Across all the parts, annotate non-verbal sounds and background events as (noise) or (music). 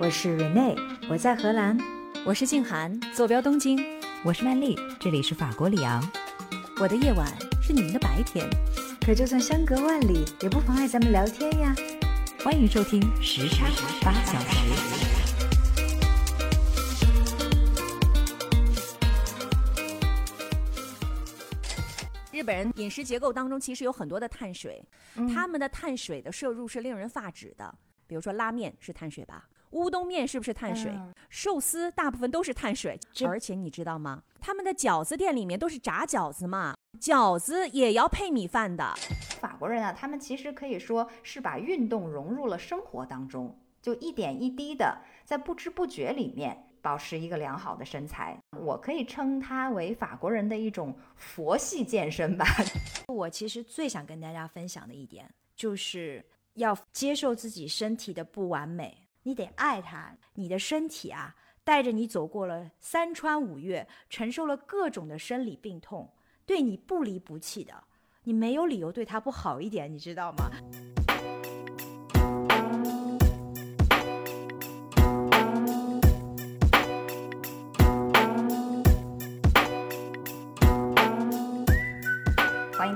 我是 Rene，我在荷兰。我是静涵，坐标东京。我是曼丽，这里是法国里昂。我的夜晚是你们的白天，可就算相隔万里，也不妨碍咱们聊天呀。欢迎收听时差八小时。日本人饮食结构当中其实有很多的碳水，他们的碳水的摄入是令人发指的。比如说拉面是碳水吧，乌冬面是不是碳水？寿司大部分都是碳水，而且你知道吗？他们的饺子店里面都是炸饺子嘛，饺子也要配米饭的。法国人啊，他们其实可以说是把运动融入了生活当中，就一点一滴的在不知不觉里面。保持一个良好的身材，我可以称它为法国人的一种佛系健身吧。(laughs) 我其实最想跟大家分享的一点，就是要接受自己身体的不完美，你得爱他。你的身体啊，带着你走过了三川五岳，承受了各种的生理病痛，对你不离不弃的，你没有理由对他不好一点，你知道吗？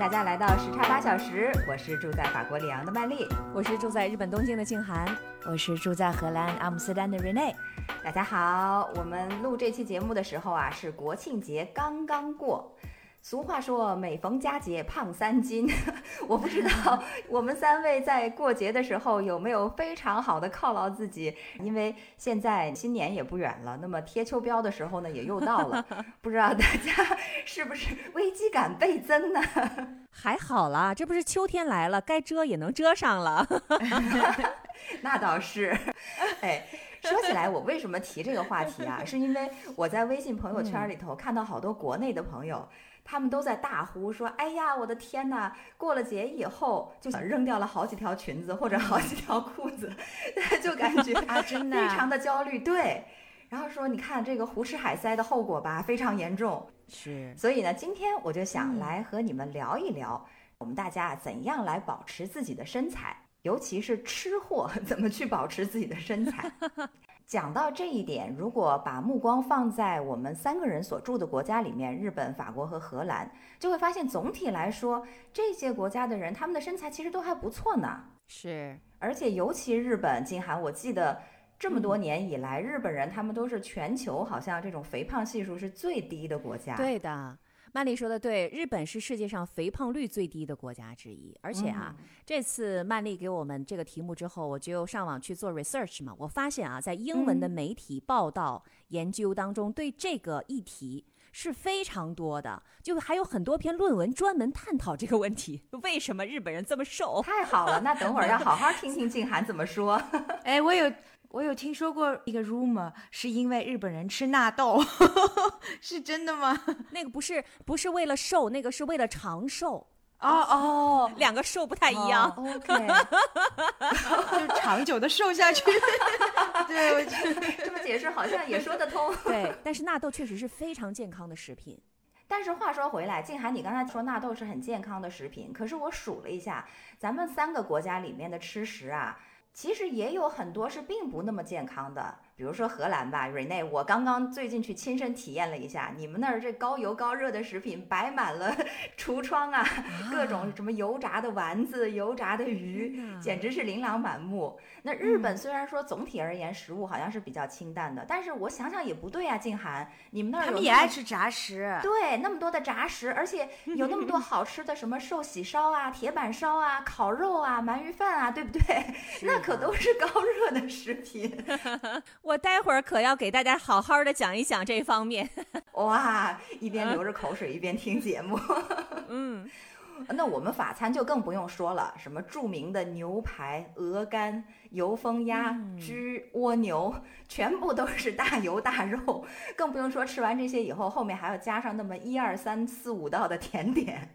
大家来到时差八小时，我是住在法国里昂的曼丽，我是住在日本东京的静涵，我是住在荷兰阿姆斯特丹的 Rene。大家好，我们录这期节目的时候啊，是国庆节刚刚过。俗话说，每逢佳节胖三斤。(laughs) 我不知道我们三位在过节的时候有没有非常好的犒劳自己，因为现在新年也不远了，那么贴秋膘的时候呢也又到了，(laughs) 不知道大家是不是危机感倍增呢？还好啦，这不是秋天来了，该遮也能遮上了。(laughs) 那倒是。哎，说起来，我为什么提这个话题啊？是因为我在微信朋友圈里头看到好多国内的朋友。他们都在大呼说：“哎呀，我的天哪！过了节以后，就扔掉了好几条裙子或者好几条裤子，(laughs) 就感觉 (laughs) 啊，真的非常的焦虑。”对，然后说：“你看这个胡吃海塞的后果吧，非常严重。”是。所以呢，今天我就想来和你们聊一聊，我们大家怎样来保持自己的身材，尤其是吃货 (laughs) 怎么去保持自己的身材。讲到这一点，如果把目光放在我们三个人所住的国家里面，日本、法国和荷兰，就会发现总体来说，这些国家的人他们的身材其实都还不错呢。是，而且尤其日本，金涵，我记得这么多年以来，日本人他们都是全球好像这种肥胖系数是最低的国家。对的。曼丽说的对，日本是世界上肥胖率最低的国家之一。而且啊，这次曼丽给我们这个题目之后，我就上网去做 research 嘛。我发现啊，在英文的媒体报道研究当中，对这个议题是非常多的，就还有很多篇论文专门探讨这个问题：(laughs) 为什么日本人这么瘦？太好了，那等会儿要好好听听静涵怎么说。哎，我有。我有听说过一个 rumor，是因为日本人吃纳豆，(laughs) 是真的吗？那个不是，不是为了瘦，那个是为了长寿。哦哦，两个瘦不太一样。OK，(laughs) 就长久的瘦下去。(laughs) 对，我觉得这么解释好像也说得通。对，但是纳豆确实是非常健康的食品。但是话说回来，静涵，你刚才说纳豆是很健康的食品，可是我数了一下，咱们三个国家里面的吃食啊。其实也有很多是并不那么健康的。比如说荷兰吧，Rene，我刚刚最近去亲身体验了一下，你们那儿这高油高热的食品摆满了 (laughs) 橱窗啊，各种什么油炸的丸子、油炸的鱼，简直是琳琅满目。那日本虽然说总体而言食物好像是比较清淡的，但是我想想也不对啊，静涵，你们那儿他们也爱吃炸食，对，那么多的炸食，而且有那么多好吃的什么寿喜烧啊、铁板烧啊、烤肉啊、鳗鱼饭啊，对不对？(laughs) 那可都是高热的食品。(laughs) 我待会儿可要给大家好好的讲一讲这方面。(laughs) 哇，一边流着口水一边听节目。(laughs) 嗯，那我们法餐就更不用说了，什么著名的牛排、鹅肝、油封鸭、焗蜗牛，全部都是大油大肉。更不用说吃完这些以后，后面还要加上那么一二三四五道的甜点，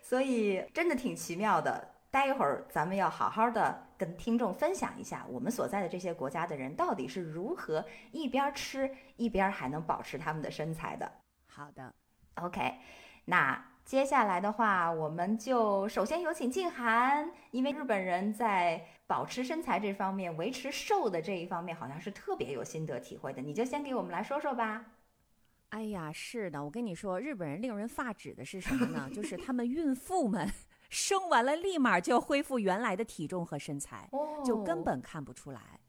所以真的挺奇妙的。待一会儿，咱们要好好的跟听众分享一下，我们所在的这些国家的人到底是如何一边吃一边还能保持他们的身材的。好的，OK。那接下来的话，我们就首先有请静涵，因为日本人在保持身材这方面、维持瘦的这一方面，好像是特别有心得体会的。你就先给我们来说说吧。哎呀，是的，我跟你说，日本人令人发指的是什么呢？就是他们孕妇们生完了立马就恢复原来的体重和身材，就根本看不出来。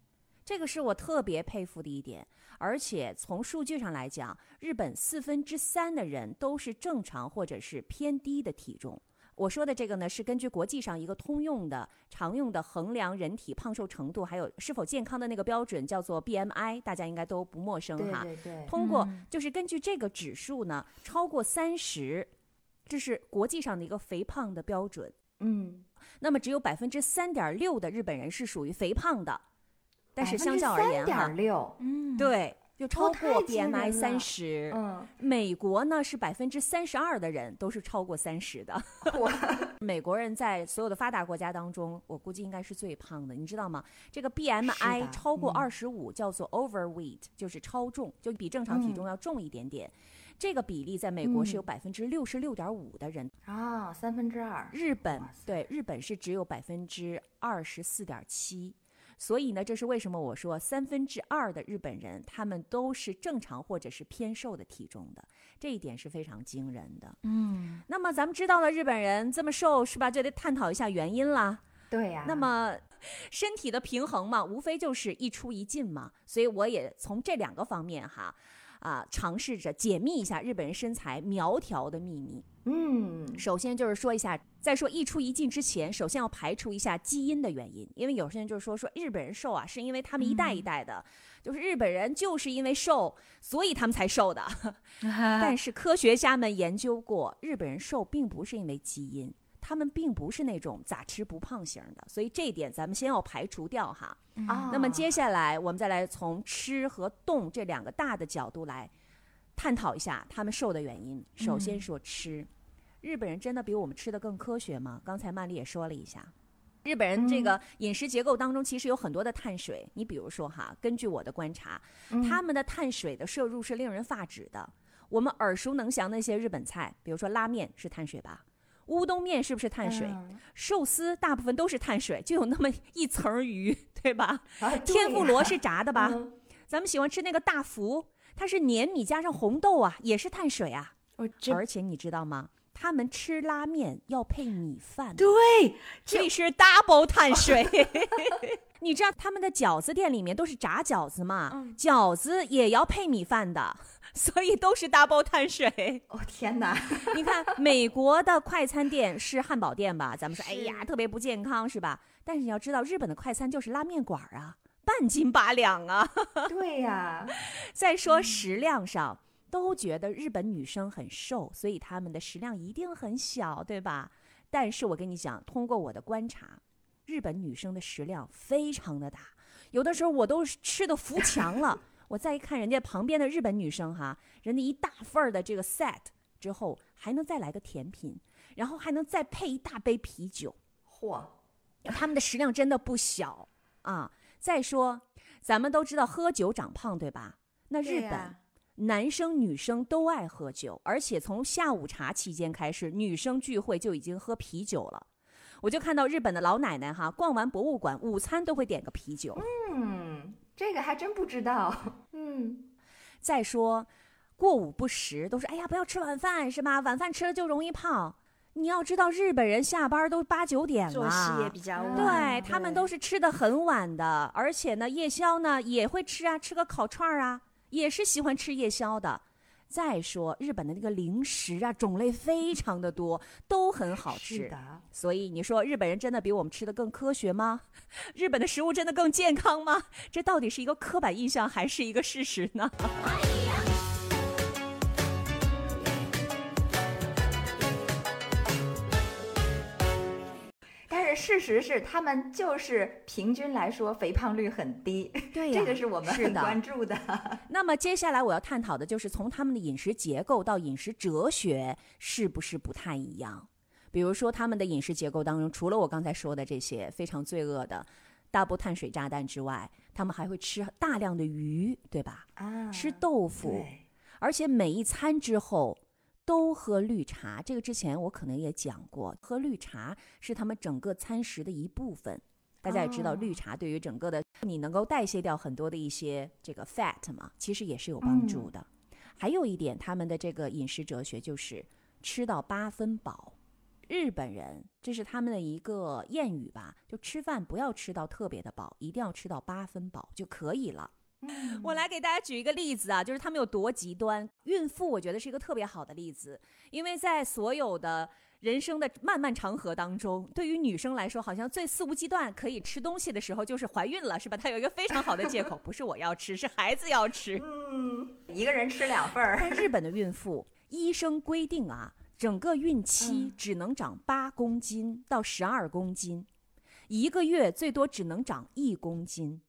这个是我特别佩服的一点，而且从数据上来讲，日本四分之三的人都是正常或者是偏低的体重。我说的这个呢，是根据国际上一个通用的、常用的衡量人体胖瘦程度还有是否健康的那个标准，叫做 BMI，大家应该都不陌生哈。对对对。通过就是根据这个指数呢，超过三十，这是国际上的一个肥胖的标准。嗯。那么只有百分之三点六的日本人是属于肥胖的。但是相较而言哈，嗯，对，就超过 BMI 三十。嗯，美国呢是百分之三十二的人都是超过三十的。(laughs) 美国人在所有的发达国家当中，我估计应该是最胖的，你知道吗？这个 BMI 超过二十五叫做 overweight，就是超重，就比正常体重要重一点点。这个比例在美国是有百分之六十六点五的人啊，三分之二。日本对日本是只有百分之二十四点七。所以呢，这是为什么我说三分之二的日本人他们都是正常或者是偏瘦的体重的，这一点是非常惊人的。嗯，那么咱们知道了日本人这么瘦是吧？就得探讨一下原因啦。对呀。那么身体的平衡嘛，无非就是一出一进嘛。所以我也从这两个方面哈。啊，尝试着解密一下日本人身材苗条的秘密。嗯，首先就是说一下，在说一出一进之前，首先要排除一下基因的原因，因为有些人就是说说日本人瘦啊，是因为他们一代一代的，就是日本人就是因为瘦，所以他们才瘦的。(laughs) 但是科学家们研究过，日本人瘦并不是因为基因。他们并不是那种咋吃不胖型的，所以这一点咱们先要排除掉哈。啊，那么接下来我们再来从吃和动这两个大的角度来探讨一下他们瘦的原因。首先说吃，日本人真的比我们吃的更科学吗？刚才曼丽也说了一下，日本人这个饮食结构当中其实有很多的碳水。你比如说哈，根据我的观察，他们的碳水的摄入是令人发指的。我们耳熟能详的一些日本菜，比如说拉面是碳水吧？乌冬面是不是碳水？寿司大部分都是碳水，就有那么一层鱼，(laughs) 对吧？天妇罗是炸的吧？咱们喜欢吃那个大福，它是粘米加上红豆啊，也是碳水啊。而且你知道吗？他们吃拉面要配米饭，对，这是 double 碳水。(laughs) (laughs) 你知道他们的饺子店里面都是炸饺子嘛？饺子也要配米饭的。(laughs) 所以都是 double 碳水哦天哪！你看美国的快餐店是汉堡店吧？咱们说哎呀特别不健康是吧？但是你要知道日本的快餐就是拉面馆啊，半斤八两啊。对呀。再说食量上，都觉得日本女生很瘦，所以她们的食量一定很小，对吧？但是我跟你讲，通过我的观察，日本女生的食量非常的大，有的时候我都吃的扶墙了。我再一看人家旁边的日本女生哈，人家一大份儿的这个 set 之后，还能再来个甜品，然后还能再配一大杯啤酒，嚯，他们的食量真的不小啊！再说，咱们都知道喝酒长胖，对吧？那日本男生女生都爱喝酒，而且从下午茶期间开始，女生聚会就已经喝啤酒了。我就看到日本的老奶奶哈，逛完博物馆，午餐都会点个啤酒。嗯。这个还真不知道，(laughs) 嗯，再说，过午不食都是哎呀，不要吃晚饭是吧？晚饭吃了就容易胖。你要知道，日本人下班都八九点了，作息也比较晚，对他们都是吃的很晚的，而且呢，夜宵呢也会吃啊，吃个烤串儿啊，也是喜欢吃夜宵的。再说日本的那个零食啊，种类非常的多，都很好吃。所以你说日本人真的比我们吃的更科学吗？(laughs) 日本的食物真的更健康吗？这到底是一个刻板印象还是一个事实呢？事实是，他们就是平均来说肥胖率很低，对 (laughs) 这个是我们很关注的。(laughs) 那么接下来我要探讨的就是从他们的饮食结构到饮食哲学是不是不太一样？比如说他们的饮食结构当中，除了我刚才说的这些非常罪恶的大波碳水炸弹之外，他们还会吃大量的鱼，对吧？啊，吃豆腐，而且每一餐之后。都喝绿茶。这个之前我可能也讲过，喝绿茶是他们整个餐食的一部分。大家也知道，哦绿茶对于整个的你能够代谢掉很多的一些这个 fat 嘛，其实也是有帮助的。还有一点，他们的这个饮食哲学就是吃到八分饱。日本人这是他们的一个谚语吧，就吃饭不要吃到特别的饱，一定要吃到八分饱就可以了。我来给大家举一个例子啊，就是他们有多极端。孕妇我觉得是一个特别好的例子，因为在所有的人生的漫漫长河当中，对于女生来说，好像最肆无忌惮可以吃东西的时候就是怀孕了，是吧？她有一个非常好的借口，(laughs) 不是我要吃，是孩子要吃。嗯，一个人吃两份儿。但日本的孕妇，医生规定啊，整个孕期只能长八公斤到十二公斤，一个月最多只能长一公斤。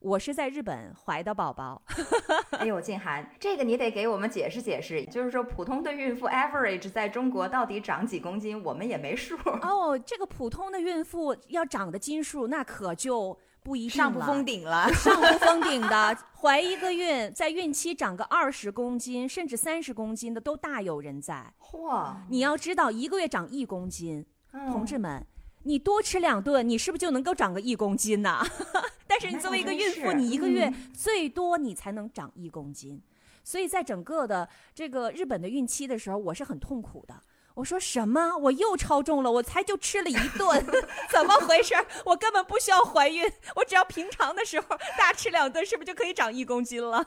我是在日本怀的宝宝，(laughs) 哎呦，静涵，这个你得给我们解释解释，就是说普通的孕妇 average 在中国到底长几公斤，我们也没数。哦，这个普通的孕妇要长的斤数，那可就不一。上不封顶了。上不封顶的，(laughs) 怀一个孕，在孕期长个二十公斤甚至三十公斤的都大有人在。嚯，你要知道，一个月长一公斤，嗯同志们，你多吃两顿，你是不是就能够长个一公斤呢？(laughs) 但是你作为一个孕妇，你一个月嗯最多你才能长一公斤，所以在整个的这个日本的孕期的时候，我是很痛苦的。我说什么？我又超重了，我才就吃了一顿，(laughs) 怎么回事？我根本不需要怀孕，我只要平常的时候大吃两顿，是不是就可以长一公斤了？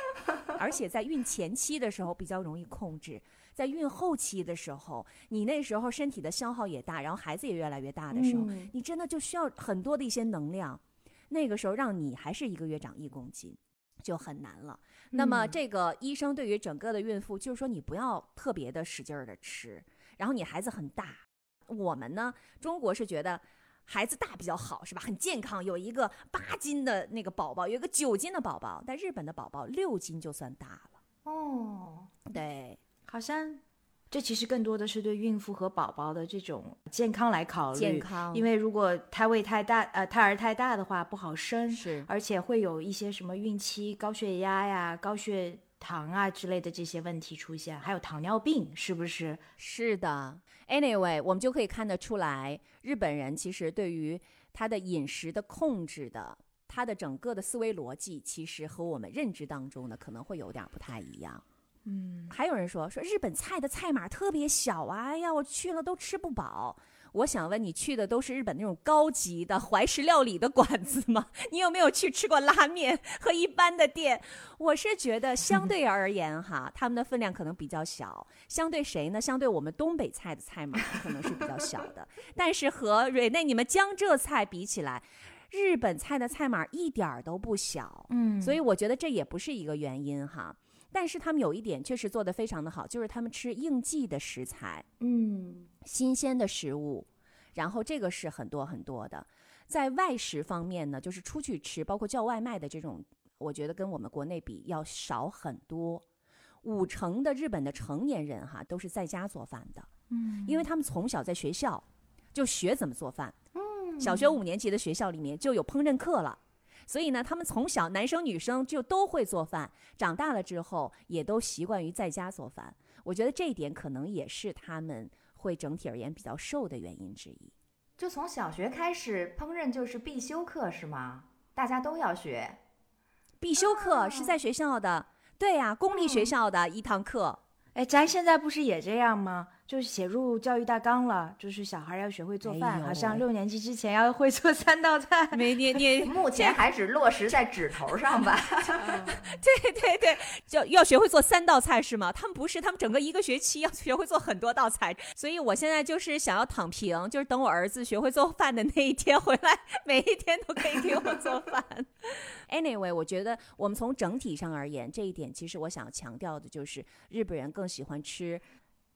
(laughs) 而且在孕前期的时候比较容易控制，在孕后期的时候，你那时候身体的消耗也大，然后孩子也越来越大的时候，嗯你真的就需要很多的一些能量。那个时候让你还是一个月长一公斤，就很难了。那么嗯这个医生对于整个的孕妇就是说，你不要特别的使劲儿的吃，然后你孩子很大。我们呢，中国是觉得。孩子大比较好，是吧？很健康，有一个八斤的那个宝宝，有一个九斤的宝宝。但日本的宝宝六斤就算大了。哦，对，好像这其实更多的是对孕妇和宝宝的这种健康来考虑，健康因为如果胎位太大，呃，胎儿太大的话不好生，是而且会有一些什么孕期高血压呀、高血糖啊之类的这些问题出现，还有糖尿病，是不是？是的。Anyway，我们就可以看得出来，日本人其实对于他的饮食的控制的，他的整个的思维逻辑，其实和我们认知当中的可能会有点不太一样。嗯，还有人说说日本菜的菜码特别小啊，哎呀，我去了都吃不饱。我想问你去的都是日本那种高级的怀石料理的馆子吗？(laughs) 你有没有去吃过拉面和一般的店？我是觉得相对而言哈，他们的分量可能比较小。相对谁呢？相对我们东北菜的菜码可能是比较小的，但是和瑞内你们江浙菜比起来，日本菜的菜码一点儿都不小。嗯所以我觉得这也不是一个原因哈。但是他们有一点确实做得非常的好，就是他们吃应季的食材。嗯，新鲜的食物，然后这个是很多很多的。在外食方面呢，就是出去吃，包括叫外卖的这种，我觉得跟我们国内比要少很多。五成的日本的成年人哈都是在家做饭的，嗯，因为他们从小在学校就学怎么做饭，嗯，小学五年级的学校里面就有烹饪课了。所以呢，他们从小男生女生就都会做饭，长大了之后也都习惯于在家做饭。我觉得这一点可能也是他们会整体而言比较瘦的原因之一。就从小学开始，烹饪就是必修课是吗？大家都要学。必修课是在学校的，对呀、公立学嗯校的一堂课。哎，咱现在不是也这样吗？就是写入教育大纲了，就是小孩要学会做饭，哎好像六年级之前要会做三道菜。没你你目前还只落实在指头上吧。(laughs) (laughs) 对对对，就要学会做三道菜是吗？他们不是，他们整个一个学期要学会做很多道菜。所以我现在就是想要躺平，就是等我儿子学会做饭的那一天回来，每一天都可以给我做饭。(laughs) Anyway，我觉得我们从整体上而言，这一点其实我想要强调的就是，日本人更喜欢吃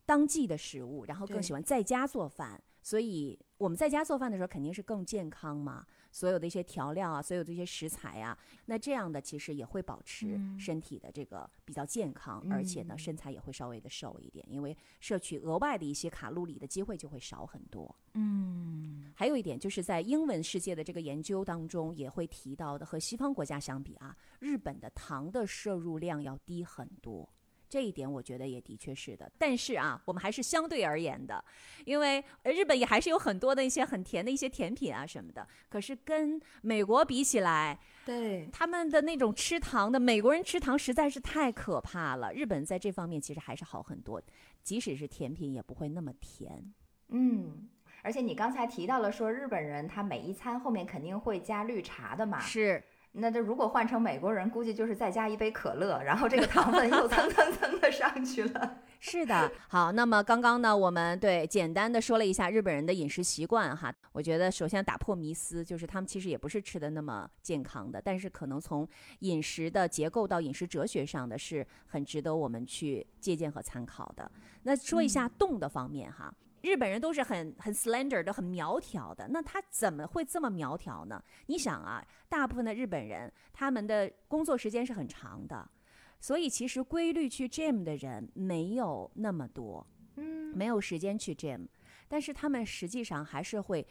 当季的食物，然后更喜欢在家做饭。所以我们在家做饭的时候肯定是更健康嘛，所有的一些调料啊，所有的一些食材啊，那这样的其实也会保持身体的这个比较健康，而且呢身材也会稍微的瘦一点，因为摄取额外的一些卡路里的机会就会少很多。嗯，还有一点就是在英文世界的这个研究当中也会提到的，和西方国家相比啊，日本的糖的摄入量要低很多。这一点我觉得也的确是的。但是啊，我们还是相对而言的，因为日本也还是有很多的一些很甜的一些甜品啊什么的。可是跟美国比起来，对，他们的那种吃糖的，美国人吃糖实在是太可怕了。日本在这方面其实还是好很多，即使是甜品也不会那么甜。嗯。而且你刚才提到了说日本人他每一餐后面肯定会加绿茶的嘛？是。那这如果换成美国人，估计就是再加一杯可乐，然后这个糖分又蹭 (laughs) 蹭蹭的上去了。是的，好，那么刚刚呢，我们对简单的说了一下日本人的饮食习惯哈。我觉得首先打破迷思，就是他们其实也不是吃的那么健康的，但是可能从饮食的结构到饮食哲学上的是很值得我们去借鉴和参考的。那说一下动的方面哈。日本人都是很很 slender 的，很苗条的。那他怎么会这么苗条呢？你想啊，大部分的日本人他们的工作时间是很长的，所以其实规律去 gym 的人没有那么多，嗯，没有时间去 gym，但是他们实际上还是会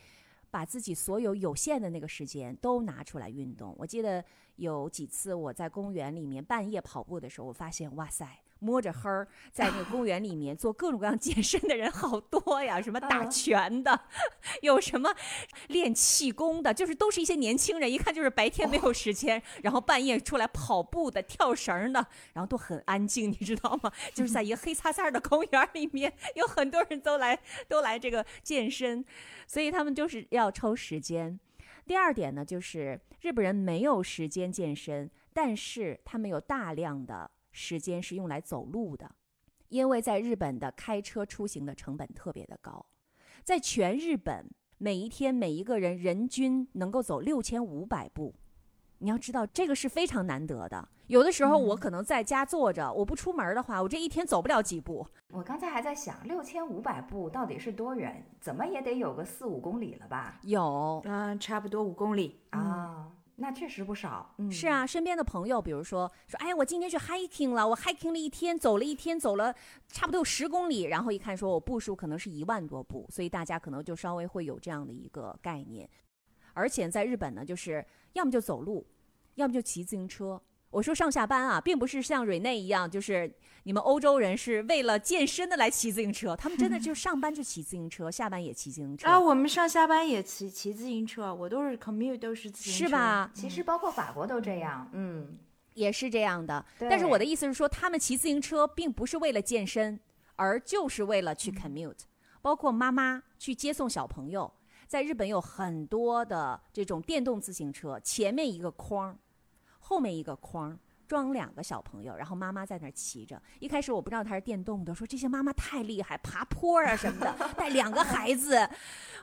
把自己所有有限的那个时间都拿出来运动。我记得有几次我在公园里面半夜跑步的时候，我发现，哇塞！摸着黑儿在那个公园里面做各种各样健身的人好多呀，什么打拳的，(laughs) 有什么练气功的，就是都是一些年轻人，一看就是白天没有时间，然后半夜出来跑步的、跳绳的，然后都很安静，你知道吗？(laughs) 就是在一个黑擦擦的公园里面，有很多人都来都来这个健身，所以他们就是要抽时间。第二点呢，就是日本人没有时间健身，但是他们有大量的。时间是用来走路的，因为在日本的开车出行的成本特别的高，在全日本每一天每一个人人均能够走六千五百步，你要知道这个是非常难得的。有的时候我可能在家坐着，我不出门的话，我这一天走不了几步。我刚才还在想，六千五百步到底是多远？怎么也得有个四五公里了吧？有，嗯，差不多五公里啊。那确实不少，嗯，是啊，身边的朋友，比如说说，哎呀，我今天去 hiking 了，我 hiking 了一天，走了一天，走了差不多有十公里，然后一看说我步数可能是一万多步，所以大家可能就稍微会有这样的一个概念，而且在日本呢，就是要么就走路，要么就骑自行车。我说上下班啊，并不是像瑞内一样，就是你们欧洲人是为了健身的来骑自行车，他们真的就 (laughs) 上班就骑自行车，下班也骑自行车啊。我们上下班也骑骑自行车，我都是 commute 都是自行车，是吧？其实包括法国都这样，嗯，也是这样的。但是我的意思是说，他们骑自行车并不是为了健身，而就是为了去 commute。包括妈妈去接送小朋友，在日本有很多的这种电动自行车，前面一个筐。后面一个筐装两个小朋友，然后妈妈在那儿骑着。一开始我不知道它是电动的，说这些妈妈太厉害，爬坡啊什么的，(laughs) 带两个孩子。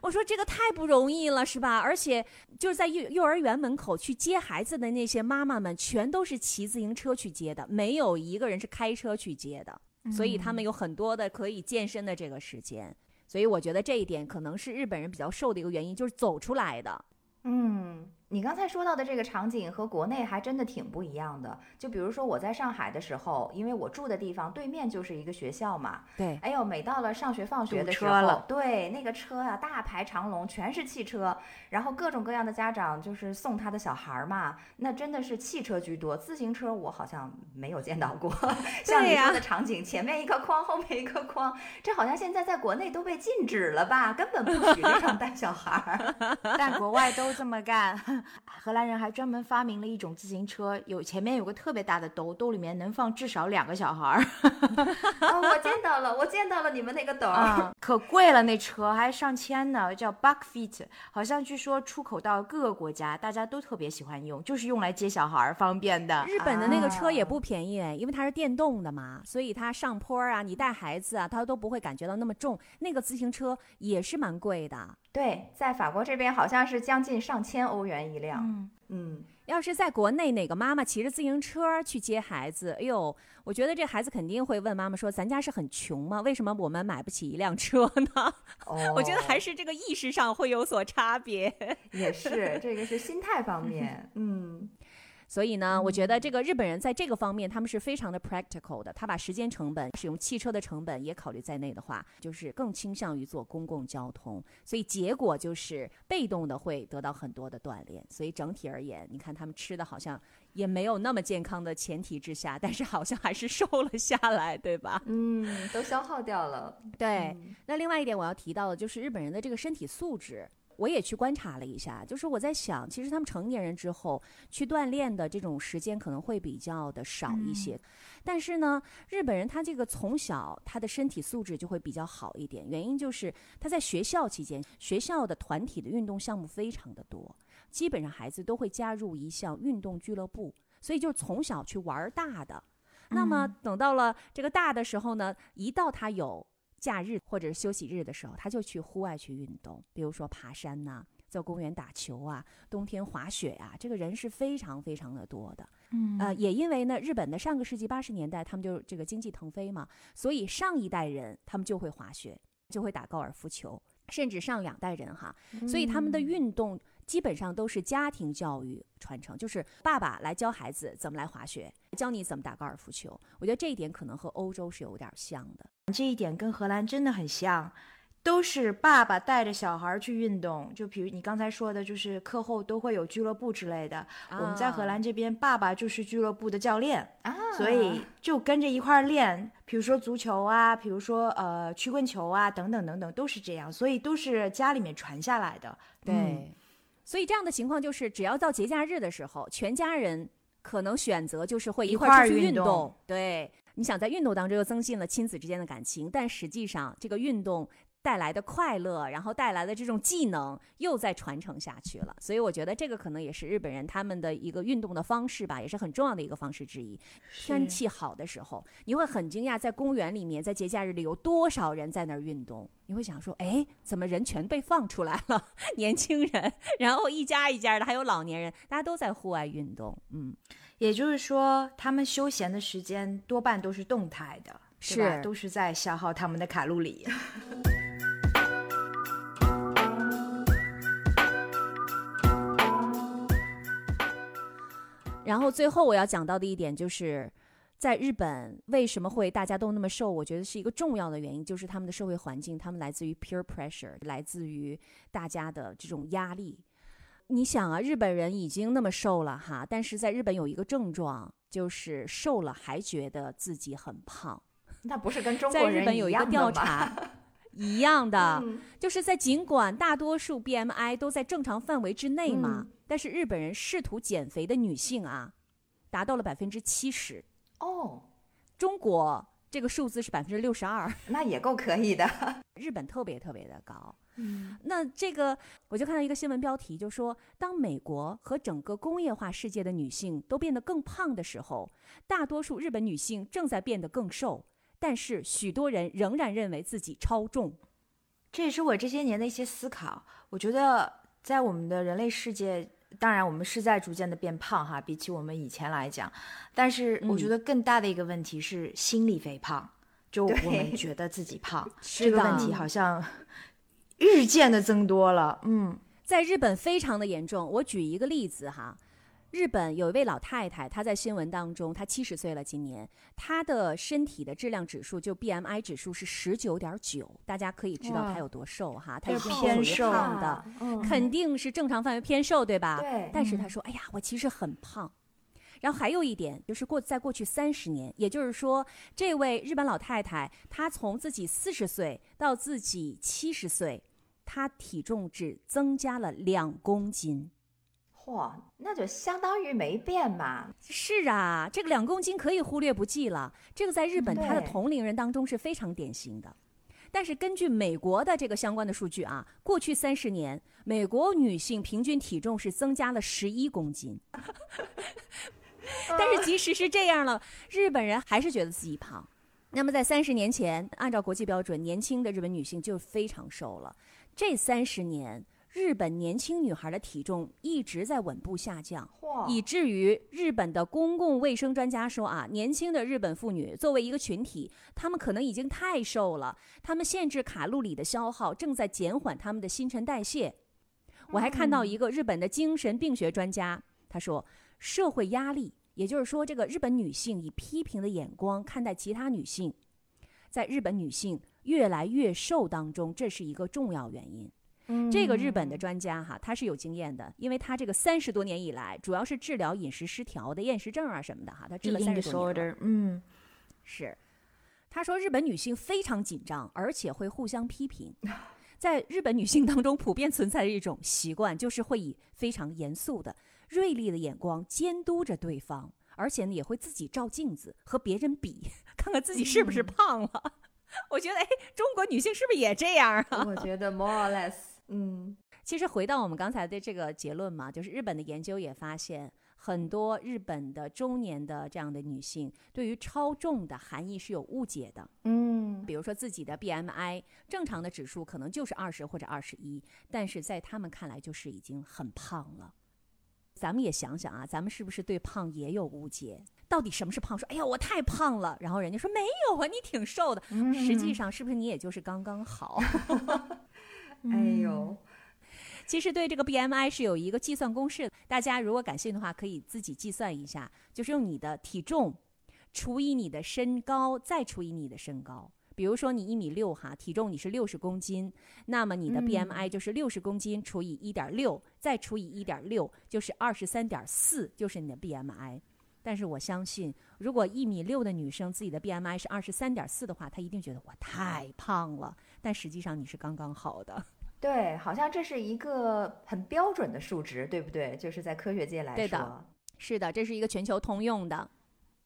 我说这个太不容易了，是吧？而且就是在幼幼儿园门口去接孩子的那些妈妈们，全都是骑自行车去接的，没有一个人是开车去接的。所以他们有很多的可以健身的这个时间。所以我觉得这一点可能是日本人比较瘦的一个原因，就是走出来的。嗯。你刚才说到的这个场景和国内还真的挺不一样的。就比如说我在上海的时候，因为我住的地方对面就是一个学校嘛。对。哎呦，每到了上学放学的时候，对那个车啊，大排长龙，全是汽车，然后各种各样的家长就是送他的小孩儿嘛，那真的是汽车居多，自行车我好像没有见到过。(laughs) 像你说的场景，前面一个筐，后面一个筐，这好像现在在国内都被禁止了吧？根本不许这样带小孩儿。(laughs) 但国外都这么干。荷兰人还专门发明了一种自行车，有前面有个特别大的兜，兜里面能放至少两个小孩儿。我见到了，我见到了你们那个兜，可贵了，那车还上千呢，叫 Buckfeet，好像据说出口到各个国家，大家都特别喜欢用，就是用来接小孩儿方便的。日本的那个车也不便宜，因为它是电动的嘛，所以它上坡啊，你带孩子啊，它都不会感觉到那么重。那个自行车也是蛮贵的。对，在法国这边好像是将近上千欧元一辆。嗯嗯，要是在国内哪个妈妈骑着自行车去接孩子，哎呦，我觉得这孩子肯定会问妈妈说：“咱家是很穷吗？为什么我们买不起一辆车呢？”哦，(laughs) 我觉得还是这个意识上会有所差别。也是，这个是心态方面。(laughs) 嗯。所以呢，我觉得这个日本人在这个方面，他们是非常的 practical 的。他把时间成本、使用汽车的成本也考虑在内的话，就是更倾向于做公共交通。所以结果就是被动的会得到很多的锻炼。所以整体而言，你看他们吃的好像也没有那么健康的前提之下，但是好像还是瘦了下来，对吧？嗯，都消耗掉了。对。那另外一点我要提到的就是日本人的这个身体素质。我也去观察了一下，就是我在想，其实他们成年人之后去锻炼的这种时间可能会比较的少一些，但是呢，日本人他这个从小他的身体素质就会比较好一点，原因就是他在学校期间，学校的团体的运动项目非常的多，基本上孩子都会加入一项运动俱乐部，所以就从小去玩大的，那么等到了这个大的时候呢，一到他有。假日或者是休息日的时候，他就去户外去运动，比如说爬山呐，在公园打球啊，冬天滑雪呀，这个人是非常非常的多的。嗯，呃，也因为呢，日本的上个世纪八十年代，他们就这个经济腾飞嘛，所以上一代人他们就会滑雪，就会打高尔夫球，甚至上两代人哈，所以他们的运动。基本上都是家庭教育传承，就是爸爸来教孩子怎么来滑雪，教你怎么打高尔夫球。我觉得这一点可能和欧洲是有点像的。这一点跟荷兰真的很像，都是爸爸带着小孩去运动。就比如你刚才说的，就是课后都会有俱乐部之类的。我们在荷兰这边，爸爸就是俱乐部的教练啊，所以就跟着一块儿练。比如说足球啊，比如说呃曲棍球啊，等等等等，都是这样。所以都是家里面传下来的。对。所以这样的情况就是，只要到节假日的时候，全家人可能选择就是会一块儿出去运动。对，你想在运动当中又增进了亲子之间的感情，但实际上这个运动。带来的快乐，然后带来的这种技能又在传承下去了，所以我觉得这个可能也是日本人他们的一个运动的方式吧，也是很重要的一个方式之一。天气好的时候，你会很惊讶，在公园里面，在节假日里有多少人在那儿运动？你会想说，哎，怎么人全被放出来了？(laughs) 年轻人，然后一家一家的，还有老年人，大家都在户外运动。嗯，也就是说，他们休闲的时间多半都是动态的，是吧都是在消耗他们的卡路里。(laughs) 然后最后我要讲到的一点就是，在日本为什么会大家都那么瘦？我觉得是一个重要的原因，就是他们的社会环境，他们来自于 peer pressure，来自于大家的这种压力。你想啊，日本人已经那么瘦了哈，但是在日本有一个症状，就是瘦了还觉得自己很胖。那不是跟中国人有一个调查 (laughs) 一样的，就是在尽管大多数 BMI 都在正常范围之内嘛。但是日本人试图减肥的女性啊，达到了百分之七十哦。中国这个数字是百分之六十二，那也够可以的。(laughs) 日本特别特别的高。嗯，那这个我就看到一个新闻标题，就说当美国和整个工业化世界的女性都变得更胖的时候，大多数日本女性正在变得更瘦，但是许多人仍然认为自己超重。这也是我这些年的一些思考。我觉得在我们的人类世界。当然，我们是在逐渐的变胖哈，比起我们以前来讲，但是我觉得更大的一个问题是心理肥胖，就我们觉得自己胖，这个问题好像日渐的增多了。嗯，在日本非常的严重。我举一个例子哈。日本有一位老太太，她在新闻当中，她七十岁了，今年她的身体的质量指数就 BMI 指数是十九点九，大家可以知道她有多瘦哈，她是偏瘦的，肯定是正常范围偏瘦，对吧？对。但是她说：“哎呀，我其实很胖。”然后还有一点就是过在过去三十年，也就是说，这位日本老太太她从自己四十岁到自己七十岁，她体重只增加了两公斤。嚯，那就相当于没变嘛。是啊，这个两公斤可以忽略不计了。这个在日本，她的同龄人当中是非常典型的。但是根据美国的这个相关的数据啊，过去三十年，美国女性平均体重是增加了十一公斤。(laughs) 但是即使是这样了，日本人还是觉得自己胖。那么在三十年前，按照国际标准，年轻的日本女性就非常瘦了。这三十年。日本年轻女孩的体重一直在稳步下降，以至于日本的公共卫生专家说啊，年轻的日本妇女作为一个群体，她们可能已经太瘦了，她们限制卡路里的消耗正在减缓她们的新陈代谢。我还看到一个日本的精神病学专家，他说，社会压力，也就是说，这个日本女性以批评的眼光看待其他女性，在日本女性越来越瘦当中，这是一个重要原因。这个日本的专家哈，他是有经验的，因为他这个三十多年以来，主要是治疗饮食失调的厌食症啊什么的哈，他治了三十多年了。嗯，是，他说日本女性非常紧张，而且会互相批评。(laughs) 在日本女性当中，普遍存在着一种习惯，就是会以非常严肃的、锐利的眼光监督着对方，而且呢，也会自己照镜子和别人比，(laughs) 看看自己是不是胖了。我觉得，哎，中国女性是不是也这样啊？我觉得 more or less，嗯，其实回到我们刚才的这个结论嘛，就是日本的研究也发现，很多日本的中年的这样的女性，对于超重的含义是有误解的。嗯，比如说自己的 BMI 正常的指数可能就是二十或者二十一，但是在他们看来就是已经很胖了。咱们也想想啊，咱们是不是对胖也有误解？到底什么是胖？说哎呀我太胖了，然后人家说没有啊，你挺瘦的。实际上是不是你也就是刚刚好？(laughs) 哎呦，其实对这个 BMI 是有一个计算公式，大家如果感兴趣的话，可以自己计算一下，就是用你的体重除以你的身高，再除以你的身高。比如说你一米六哈，体重你是六十公斤，那么你的 BMI 就是六十公斤除以一点六，再除以一点六，就是二十三点四，就是你的 BMI。但是我相信，如果一米六的女生自己的 BMI 是二十三点四的话，她一定觉得我太胖了。但实际上你是刚刚好的。(laughs) 对，好像这是一个很标准的数值，对不对？就是在科学界来说，对的，是的，这是一个全球通用的。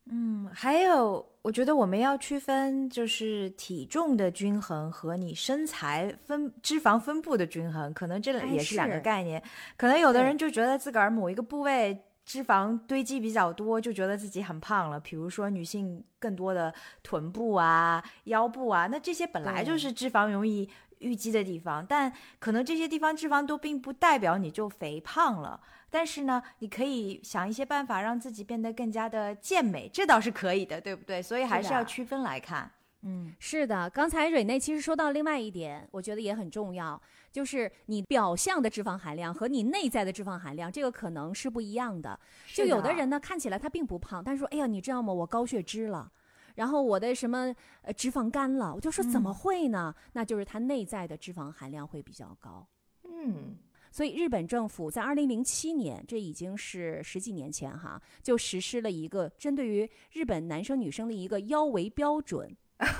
嗯，还有，我觉得我们要区分，就是体重的均衡和你身材分脂肪分布的均衡，可能这也是两个概念。可能有的人就觉得自个儿某一个部位脂肪堆积比较多，就觉得自己很胖了。比如说女性更多的臀部啊、腰部啊，那这些本来就是脂肪容易淤积的地方，但可能这些地方脂肪都并不代表你就肥胖了。但是呢，你可以想一些办法让自己变得更加的健美，这倒是可以的，对不对？所以还是要区分来看。嗯，是的。刚才蕊内其实说到另外一点，我觉得也很重要，就是你表象的脂肪含量和你内在的脂肪含量，这个可能是不一样的。就有的人呢，看起来他并不胖，但是说，哎呀，你知道吗？我高血脂了，然后我的什么呃脂肪肝了，我就说怎么会呢？那就是他内在的脂肪含量会比较高。嗯。所以，日本政府在二零零七年，这已经是十几年前哈，就实施了一个针对于日本男生女生的一个腰围标准，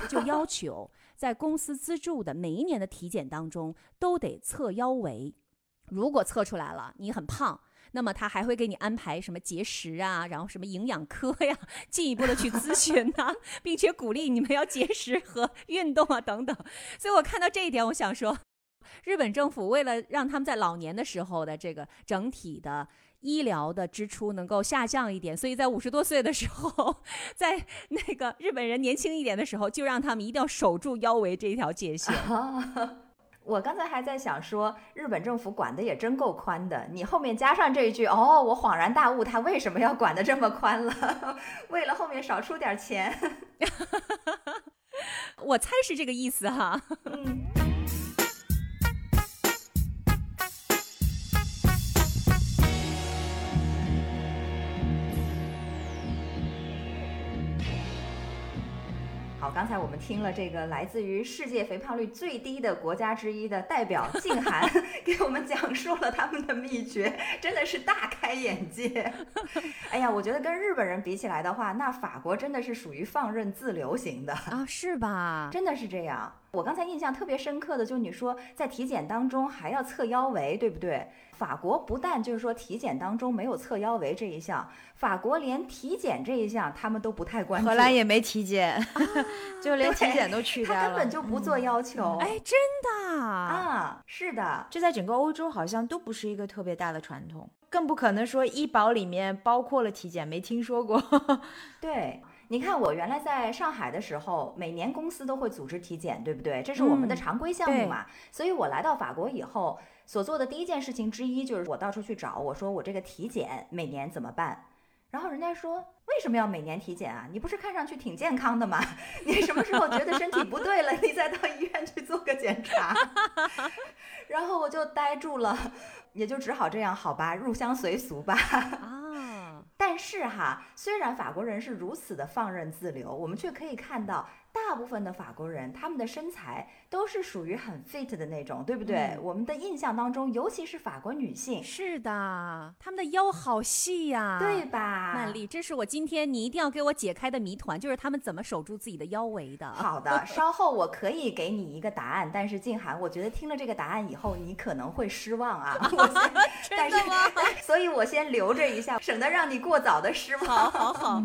就要求在公司资助的每一年的体检当中都得测腰围。如果测出来了你很胖，那么他还会给你安排什么节食啊，然后什么营养科呀，进一步的去咨询呐，并且鼓励你们要节食和运动啊等等。所以我看到这一点，我想说。日本政府为了让他们在老年的时候的这个整体的医疗的支出能够下降一点，所以在五十多岁的时候，(laughs) 在那个日本人年轻一点的时候，就让他们一定要守住腰围这一条界限。(laughs) 我刚才还在想说，日本政府管的也真够宽的。你后面加上这一句，哦，我恍然大悟，他为什么要管的这么宽了？(laughs) 为了后面少出点钱。我猜是这个意思哈。嗯。刚才我们听了这个来自于世界肥胖率最低的国家之一的代表 (laughs) 静涵给我们讲述了他们的秘诀，真的是大开眼界。(laughs) 哎呀，我觉得跟日本人比起来的话，那法国真的是属于放任自流型的啊，是吧？(laughs) 真的是这样。我刚才印象特别深刻的，就是你说在体检当中还要测腰围，对不对？法国不但就是说体检当中没有测腰围这一项，法国连体检这一项他们都不太关注。荷兰也没体检，(laughs) 就连体检都去掉了。他根本就不做要求。哎，真的啊，是的，这在整个欧洲好像都不是一个特别大的传统，更不可能说医保里面包括了体检，没听说过。(laughs) 对。你看，我原来在上海的时候，每年公司都会组织体检，对不对？这是我们的常规项目嘛。所以我来到法国以后，所做的第一件事情之一就是我到处去找，我说我这个体检每年怎么办？然后人家说为什么要每年体检啊？你不是看上去挺健康的吗？(laughs) 你什么时候觉得身体不对了，你再到医院去做个检查？(laughs) 然后我就呆住了，也就只好这样，好吧，入乡随俗吧。(laughs) 但是哈，虽然法国人是如此的放任自流，我们却可以看到大部分的法国人，他们的身材都是属于很 fit 的那种，对不对？嗯我们的印象当中，尤其是法国女性，是的，他们的腰好细呀、对吧？曼丽，这是我今天你一定要给我解开的谜团，就是他们怎么守住自己的腰围的。好的，(laughs) 稍后我可以给你一个答案，但是静涵，我觉得听了这个答案以后，你可能会失望啊。我 (laughs) 先 (laughs) 但是，所以我先留着一下，省得让你过早的失望。好好好，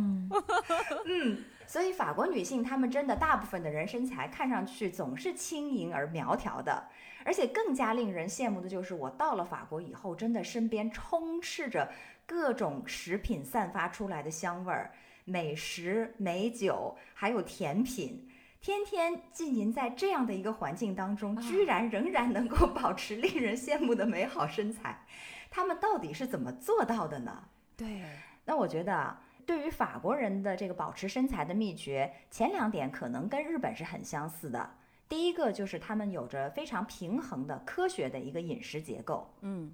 嗯，所以法国女性她们真的大部分的人身材看上去总是轻盈而苗条的，而且更加令人羡慕的就是我到了法国以后，真的身边充斥着各种食品散发出来的香味儿，美食、美酒，还有甜品。天天浸淫在这样的一个环境当中，居然仍然能够保持令人羡慕的美好身材，他们到底是怎么做到的呢？对，那我觉得啊，对于法国人的这个保持身材的秘诀，前两点可能跟日本是很相似的。第一个就是他们有着非常平衡的科学的一个饮食结构。嗯，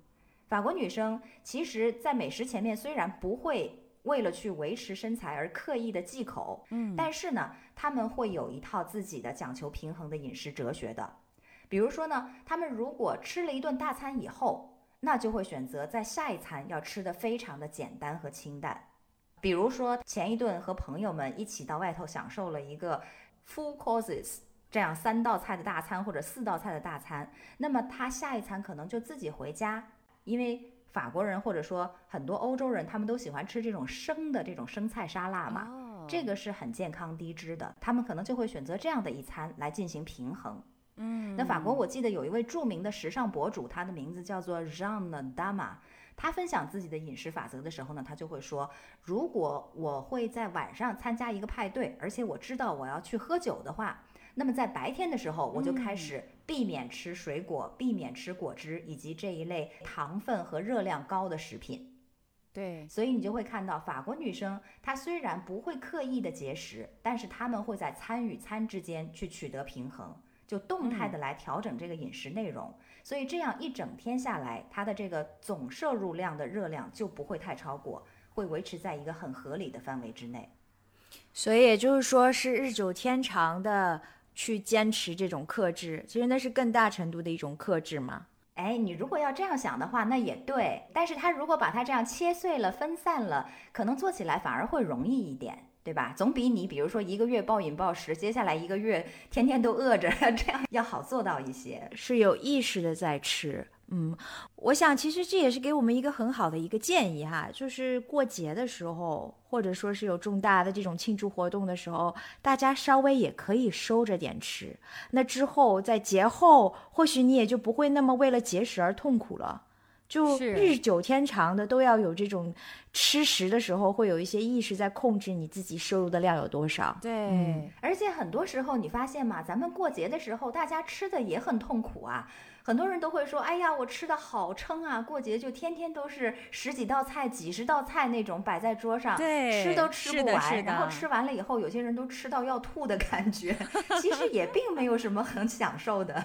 法国女生其实，在美食前面虽然不会为了去维持身材而刻意的忌口，嗯但是呢，他们会有一套自己的讲求平衡的饮食哲学的。比如说呢，他们如果吃了一顿大餐以后，那就会选择在下一餐要吃的非常的简单和清淡。比如说前一顿和朋友们一起到外头享受了一个 full courses 这样三道菜的大餐或者四道菜的大餐，那么他下一餐可能就自己回家，因为法国人或者说很多欧洲人他们都喜欢吃这种生的这种生菜沙拉嘛，哦这个是很健康低脂的，他们可能就会选择这样的一餐来进行平衡。嗯，那法国我记得有一位著名的时尚博主，他的名字叫做 Jean Dama。他分享自己的饮食法则的时候呢，他就会说，如果我会在晚上参加一个派对，而且我知道我要去喝酒的话，那么在白天的时候，我就开始避免吃水果，避免吃果汁以及这一类糖分和热量高的食品。对，所以你就会看到法国女生，她虽然不会刻意的节食，但是她们会在餐与餐之间去取得平衡，就动态的来调整这个饮食内容。所以这样一整天下来，它的这个总摄入量的热量就不会太超过，会维持在一个很合理的范围之内。所以也就是说，是日久天长的去坚持这种克制，其实那是更大程度的一种克制嘛。哎，你如果要这样想的话，那也对。但是它如果把它这样切碎了、分散了，可能做起来反而会容易一点，对吧？总比你比如说一个月暴饮暴食，接下来一个月天天都饿着，(laughs) 这样要好做到一些。是有意识的在吃。嗯，我想其实这也是给我们一个很好的一个建议哈，就是过节的时候，或者说是有重大的这种庆祝活动的时候，大家稍微也可以收着点吃。那之后在节后，或许你也就不会那么为了节食而痛苦了。就日久天长的，都要有这种吃食的时候，会有一些意识在控制你自己摄入的量有多少。对，嗯而且很多时候你发现嘛，咱们过节的时候，大家吃的也很痛苦啊。很多人都会说：“哎呀，我吃的好撑啊！过节就天天都是十几道菜、几十道菜那种摆在桌上，对吃都吃不完。然后吃完了以后，有些人都吃到要吐的感觉。(laughs) 其实也并没有什么很享受的。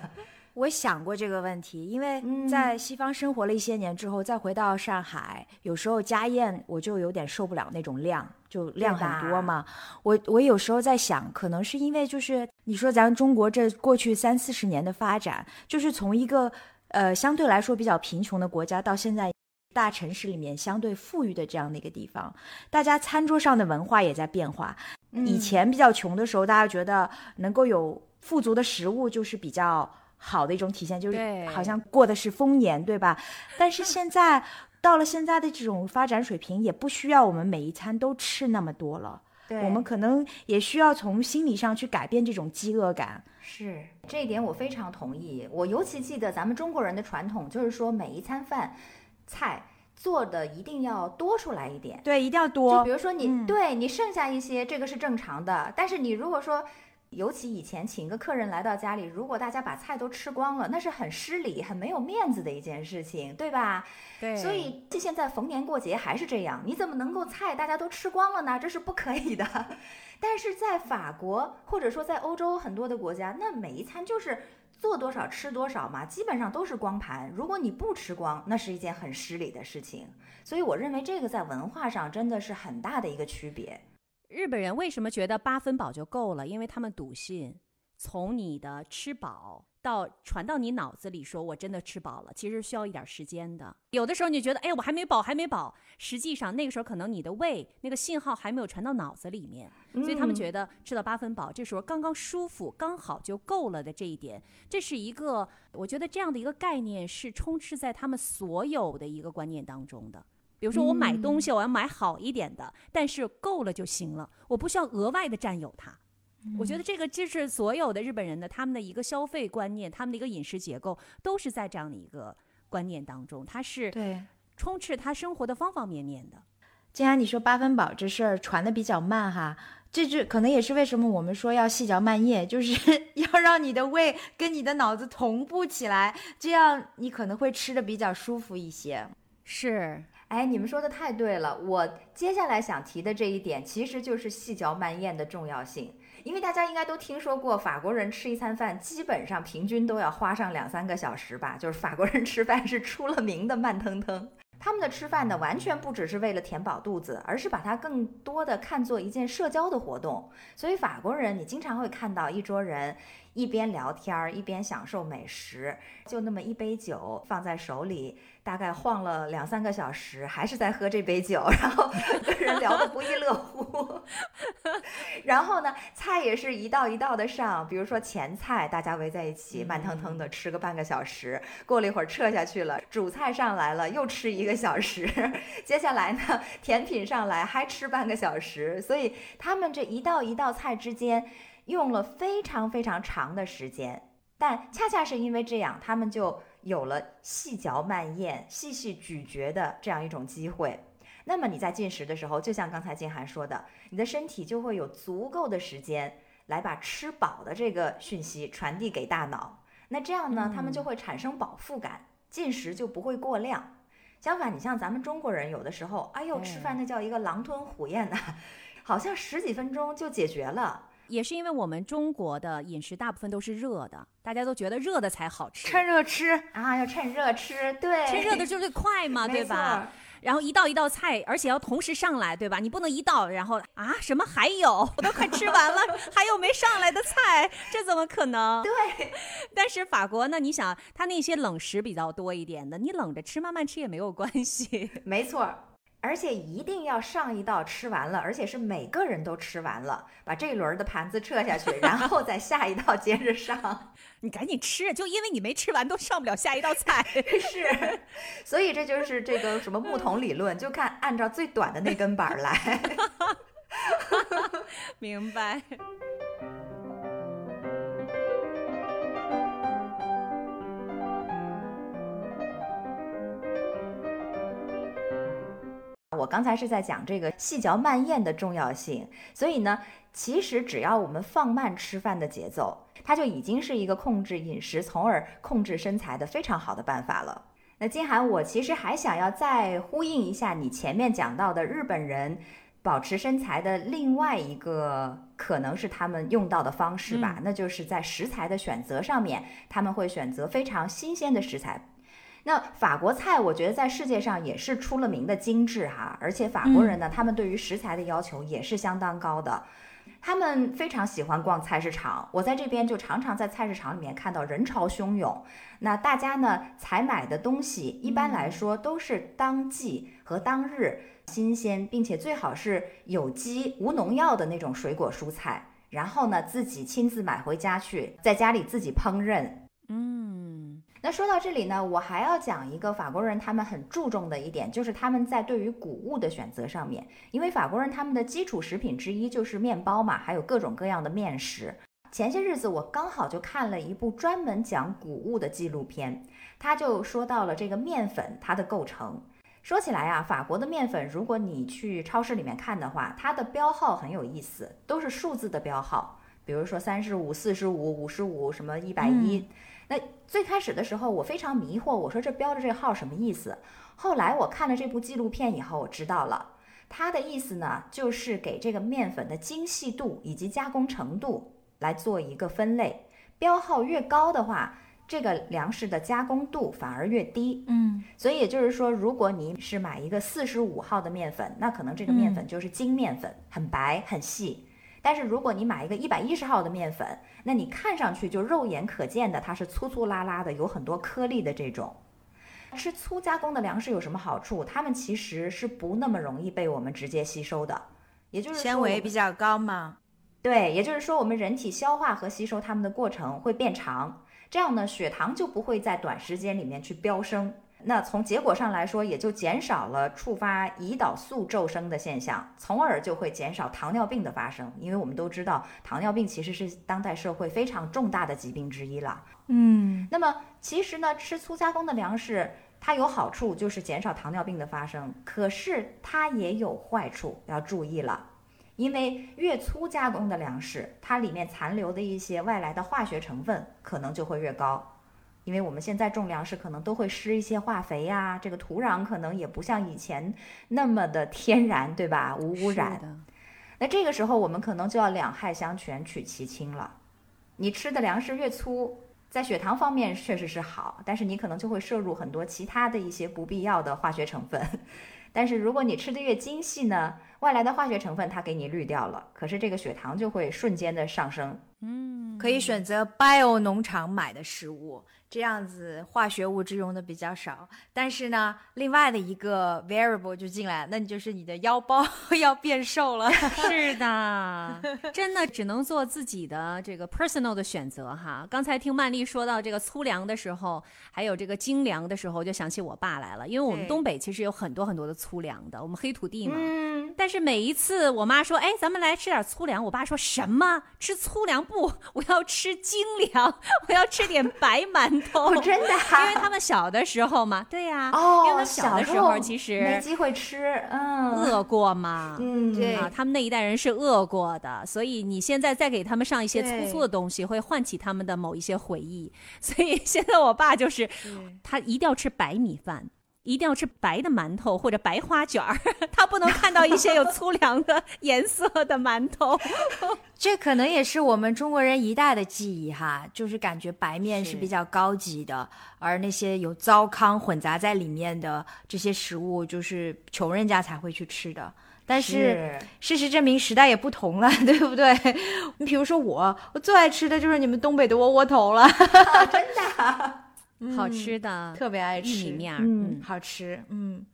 我想过这个问题，因为嗯在西方生活了一些年之后，再回到上海，有时候家宴我就有点受不了那种量，就量很多嘛。我我有时候在想，可能是因为就是你说咱中国这过去三四十年的发展，就是从一个呃相对来说比较贫穷的国家，到现在大城市里面相对富裕的这样的一个地方，大家餐桌上的文化也在变化。以前比较穷的时候，大家觉得能够有富足的食物就是比较。好的一种体现就是好像过的是丰年，对吧？但是现在到了现在的这种发展水平，也不需要我们每一餐都吃那么多了。对我们可能也需要从心理上去改变这种饥饿感。是这一点我非常同意。我尤其记得咱们中国人的传统，就是说每一餐饭菜做的一定要多出来一点。对，一定要多就比。如说你、嗯对你剩下一些，这个是正常的。但是你如果说，尤其以前请一个客人来到家里，如果大家把菜都吃光了，那是很失礼、很没有面子的一件事情，对吧？对，所以这现在逢年过节还是这样，你怎么能够菜大家都吃光了呢？这是不可以的。(laughs) 但是在法国或者说在欧洲很多的国家，那每一餐就是做多少吃多少嘛，基本上都是光盘。如果你不吃光，那是一件很失礼的事情。所以我认为这个在文化上真的是很大的一个区别。日本人为什么觉得八分饱就够了？因为他们笃信，从你的吃饱到传到你脑子里，说我真的吃饱了，其实需要一点时间的。有的时候你觉得，哎，我还没饱，还没饱，实际上那个时候可能你的胃那个信号还没有传到脑子里面，所以他们觉得吃到八分饱，这时候刚刚舒服，刚好就够了的这一点，这是一个我觉得这样的一个概念是充斥在他们所有的一个观念当中的。比如说我买东西，我要买好一点的，但是够了就行了，我不需要额外的占有它。我觉得这个就是所有的日本人的他们的一个消费观念，他们的一个饮食结构都是在这样的一个观念当中，它是对充斥他生活的方方面面的。既然你说八分饱这事儿传的比较慢哈，这就可能也是为什么我们说要细嚼慢咽，就是 (laughs) 要让你的胃跟你的脑子同步起来，这样你可能会吃的比较舒服一些。是，哎，你们说的太对了，我接下来想提的这一点，其实就是细嚼慢咽的重要性。因为大家应该都听说过，法国人吃一餐饭基本上平均都要花上两三个小时吧，就是法国人吃饭是出了名的慢腾腾。他们的吃饭呢，完全不只是为了填饱肚子，而是把它更多的看作一件社交的活动。所以法国人，你经常会看到一桌人一边聊天儿一边享受美食，就那么一杯酒放在手里。大概晃了两三个小时，还是在喝这杯酒，然后跟人聊得不亦乐乎。(laughs) 然后呢，菜也是一道一道的上，比如说前菜，大家围在一起，慢腾腾的吃个半个小时。过了一会儿撤下去了，主菜上来了，又吃一个小时。(laughs) 接下来呢，甜品上来还吃半个小时。所以他们这一道一道菜之间用了非常非常长的时间，但恰恰是因为这样，他们就。有了细嚼慢咽、细细咀嚼的这样一种机会，那么你在进食的时候，就像刚才金涵说的，你的身体就会有足够的时间来把吃饱的这个讯息传递给大脑。那这样呢，他们就会产生饱腹感，进食就不会过量。相反，你像咱们中国人，有的时候，哎呦，吃饭那叫一个狼吞虎咽的，好像十几分钟就解决了。也是因为我们中国的饮食大部分都是热的，大家都觉得热的才好吃，趁热吃啊，要趁热吃，对，趁热的就是快嘛，(laughs) 对吧？然后一道一道菜，而且要同时上来，对吧？你不能一道，然后啊什么还有，我都快吃完了，还有没上来的菜，这怎么可能？对。但是法国呢，你想，它那些冷食比较多一点的，你冷着吃，慢慢吃也没有关系。没错。而且一定要上一道吃完了，而且是每个人都吃完了，把这一轮的盘子撤下去，然后再下一道接着上。(laughs) 你赶紧吃，就因为你没吃完，都上不了下一道菜。(laughs) 是，所以这就是这个什么木桶理论，就看按照最短的那根板来。(laughs) 明白。我刚才是在讲这个细嚼慢咽的重要性，所以呢，其实只要我们放慢吃饭的节奏，它就已经是一个控制饮食，从而控制身材的非常好的办法了。那金涵，我其实还想要再呼应一下你前面讲到的日本人保持身材的另外一个可能是他们用到的方式吧，那就是在食材的选择上面，他们会选择非常新鲜的食材。那法国菜，我觉得在世界上也是出了名的精致哈，而且法国人呢，他们对于食材的要求也是相当高的，他们非常喜欢逛菜市场。我在这边就常常在菜市场里面看到人潮汹涌，那大家呢采买的东西一般来说都是当季和当日新鲜，并且最好是有机无农药的那种水果蔬菜，然后呢自己亲自买回家去，在家里自己烹饪，嗯。那说到这里呢，我还要讲一个法国人他们很注重的一点，就是他们在对于谷物的选择上面，因为法国人他们的基础食品之一就是面包嘛，还有各种各样的面食。前些日子我刚好就看了一部专门讲谷物的纪录片，他就说到了这个面粉它的构成。说起来啊，法国的面粉，如果你去超市里面看的话，它的标号很有意思，都是数字的标号，比如说三十五、四十五、五十五，什么一百一。那最开始的时候，我非常迷惑，我说这标的这个号什么意思？后来我看了这部纪录片以后，我知道了，它的意思呢，就是给这个面粉的精细度以及加工程度来做一个分类。标号越高的话，这个粮食的加工度反而越低。嗯所以也就是说，如果你是买一个四十五号的面粉，那可能这个面粉就是精面粉，很白很细。但是如果你买一个一百一十号的面粉，那你看上去就肉眼可见的它是粗粗拉拉的，有很多颗粒的这种。吃粗加工的粮食有什么好处？它们其实是不那么容易被我们直接吸收的，也就是说纤维比较高嘛。对，也就是说，我们人体消化和吸收它们的过程会变长，这样呢，血糖就不会在短时间里面去飙升。那从结果上来说，也就减少了触发胰岛素骤升的现象，从而就会减少糖尿病的发生。因为我们都知道，糖尿病其实是当代社会非常重大的疾病之一了。嗯那么其实呢，吃粗加工的粮食，它有好处，就是减少糖尿病的发生。可是它也有坏处，要注意了。因为越粗加工的粮食，它里面残留的一些外来的化学成分可能就会越高。因为我们现在种粮食可能都会施一些化肥呀、这个土壤可能也不像以前那么的天然，对吧？无污染那这个时候我们可能就要两害相权取其轻了。你吃的粮食越粗，在血糖方面确实是好，但是你可能就会摄入很多其他的一些不必要的化学成分。(laughs) 但是如果你吃的越精细呢，外来的化学成分它给你滤掉了，可是这个血糖就会瞬间的上升。嗯，可以选择 bio 农场买的食物，这样子化学物质用的比较少。但是呢，另外的一个 variable 就进来，那你就是你的腰包 (laughs) 要变瘦了。(laughs) 是的，(laughs) 真的只能做自己的这个 personal 的选择哈。刚才听曼丽说到这个粗粮的时候，还有这个精粮的时候，就想起我爸来了。因为我们东北其实有很多很多的粗粮的，我们黑土地嘛。嗯，但是每一次我妈说：“哎，咱们来吃点粗粮。”我爸说什么？吃粗粮不？我要吃精粮，我要吃点白馒头。哦，真的、啊，(laughs) 因为他们小的时候嘛，对呀、哦，因为他们小的时候其没实机会吃，嗯，饿过嘛。嗯，对啊，他们那一代人是饿过的，所以你现在再给他们上一些粗粗的东西，会唤起他们的某一些回忆。所以现在我爸就是，他一定要吃白米饭，一定要吃白的馒头或者白花卷儿，(laughs) 他不能看到一些有粗粮的颜色的馒头。(laughs) 这可能也是我们中国人一代的记忆哈，就是感觉白面是是比较高级的，而那些有糟糠混杂在里面的这些食物，就是穷人家才会去吃的。但是事实证明，时代也不同了，(laughs) 对不对？你比如说我，我最爱吃的就是你们东北的窝窝头了，啊真的啊、好吃的特别爱玉吃米面儿，嗯嗯，好吃，嗯，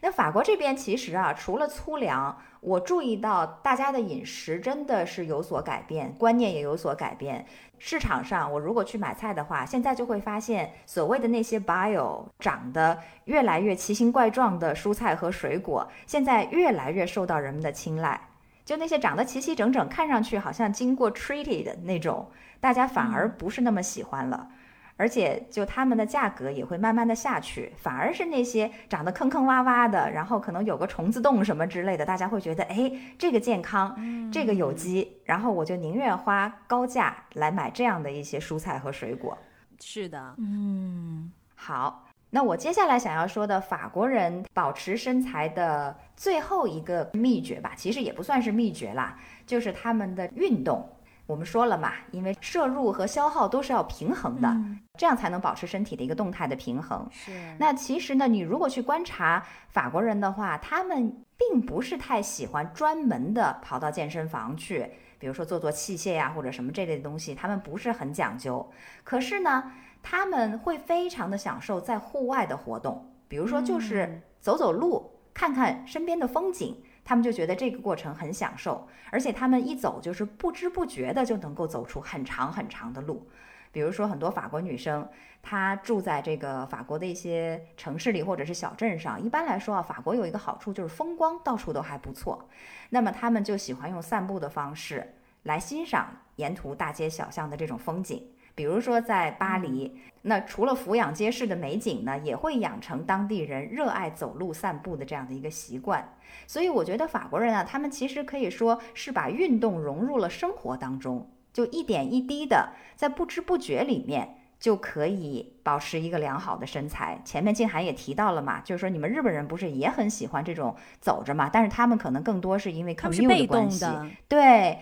那法国这边其实啊，除了粗粮，我注意到大家的饮食真的是有所改变，观念也有所改变。市场上，我如果去买菜的话，现在就会发现，所谓的那些 bio 长得越来越奇形怪状的蔬菜和水果，现在越来越受到人们的青睐。就那些长得齐齐整整，看上去好像经过 treated 的那种，大家反而不是那么喜欢了。而且就他们的价格也会慢慢的下去，反而是那些长得坑坑洼洼的，然后可能有个虫子洞什么之类的，大家会觉得，哎，这个健康，这个有机，然后我就宁愿花高价来买这样的一些蔬菜和水果。是的，嗯，好，那我接下来想要说的法国人保持身材的最后一个秘诀吧，其实也不算是秘诀啦，就是他们的运动。我们说了嘛，因为摄入和消耗都是要平衡的，这样才能保持身体的一个动态的平衡。是那其实呢，你如果去观察法国人的话，他们并不是太喜欢专门的跑到健身房去，比如说做做器械呀、或者什么这类的东西，他们不是很讲究。可是呢，他们会非常的享受在户外的活动，比如说就是走走路，看看身边的风景。他们就觉得这个过程很享受，而且他们一走就是不知不觉的就能够走出很长很长的路。比如说，很多法国女生，她住在这个法国的一些城市里或者是小镇上。一般来说啊，法国有一个好处就是风光到处都还不错，那么他们就喜欢用散步的方式来欣赏沿途大街小巷的这种风景。比如说在巴黎，那除了俯仰皆是的美景呢，也会养成当地人热爱走路散步的这样的一个习惯。所以我觉得法国人啊，他们其实可以说是把运动融入了生活当中，就一点一滴的在不知不觉里面就可以保持一个良好的身材。前面静涵也提到了嘛，就是说你们日本人不是也很喜欢这种走着嘛，但是他们可能更多是因为 commute 被动关系，的，对，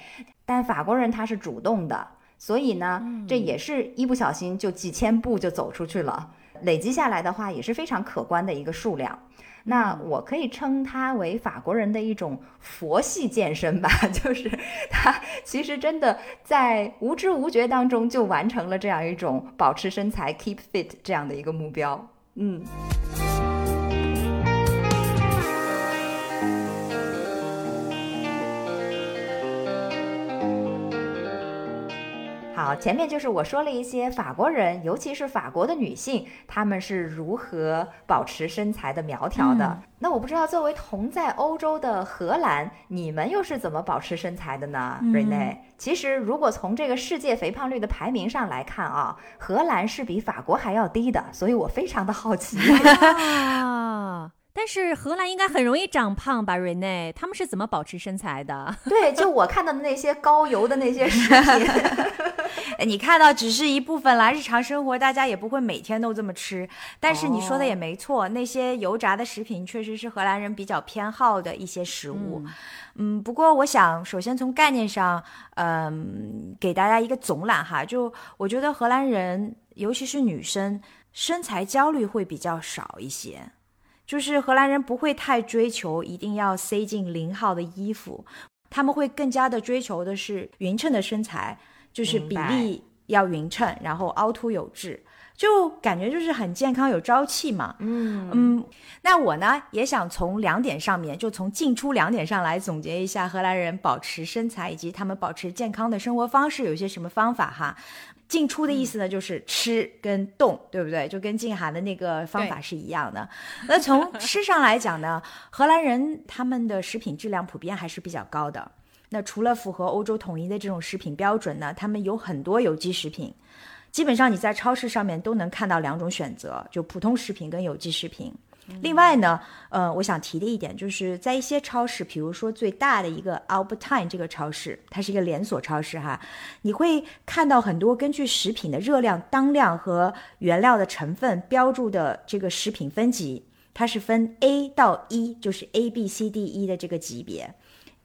但法国人他是主动的。所以呢，这也是一不小心就几千步就走出去了，累积下来的话也是非常可观的一个数量。那我可以称它为法国人的一种佛系健身吧，(laughs) 就是他其实真的在无知无觉当中就完成了这样一种保持身材 keep fit 这样的一个目标。嗯。好，前面就是我说了一些法国人，尤其是法国的女性，她们是如何保持身材的苗条的。那我不知道，作为同在欧洲的荷兰，你们又是怎么保持身材的呢？Rene，其实如果从这个世界肥胖率的排名上来看啊，荷兰是比法国还要低的，所以我非常的好奇。啊 (laughs) 但是荷兰应该很容易长胖吧，Rene？他们是怎么保持身材的？对，就我看到的那些高油的那些食品，(laughs) 你看到只是一部分啦。日常生活大家也不会每天都这么吃。但是你说的也没错，那些油炸的食品确实是荷兰人比较偏好的一些食物。嗯，不过我想首先从概念上，嗯，给大家一个总览哈，就我觉得荷兰人，尤其是女生，身材焦虑会比较少一些。就是荷兰人不会太追求一定要塞进零号的衣服，他们会更加的追求的是匀称的身材，就是比例要匀称，然后凹凸有致，就感觉就是很健康有朝气嘛。嗯嗯，那我呢也想从两点上面，就从进出两点上来总结一下荷兰人保持身材以及他们保持健康的生活方式有些什么方法哈。进出的意思呢，就是吃跟动，对不对？就跟静涵的那个方法是一样的。(laughs) 那从吃上来讲呢，荷兰人他们的食品质量普遍还是比较高的。那除了符合欧洲统一的这种食品标准呢，他们有很多有机食品，基本上你在超市上面都能看到两种选择，就普通食品跟有机食品。另外呢，呃，我想提的一点就是在一些超市，比如说最大的一个 Albertine 这个超市，它是一个连锁超市哈，你会看到很多根据食品的热量当量和原料的成分标注的这个食品分级，它是分 A 到 E，就是 A B C D E 的这个级别。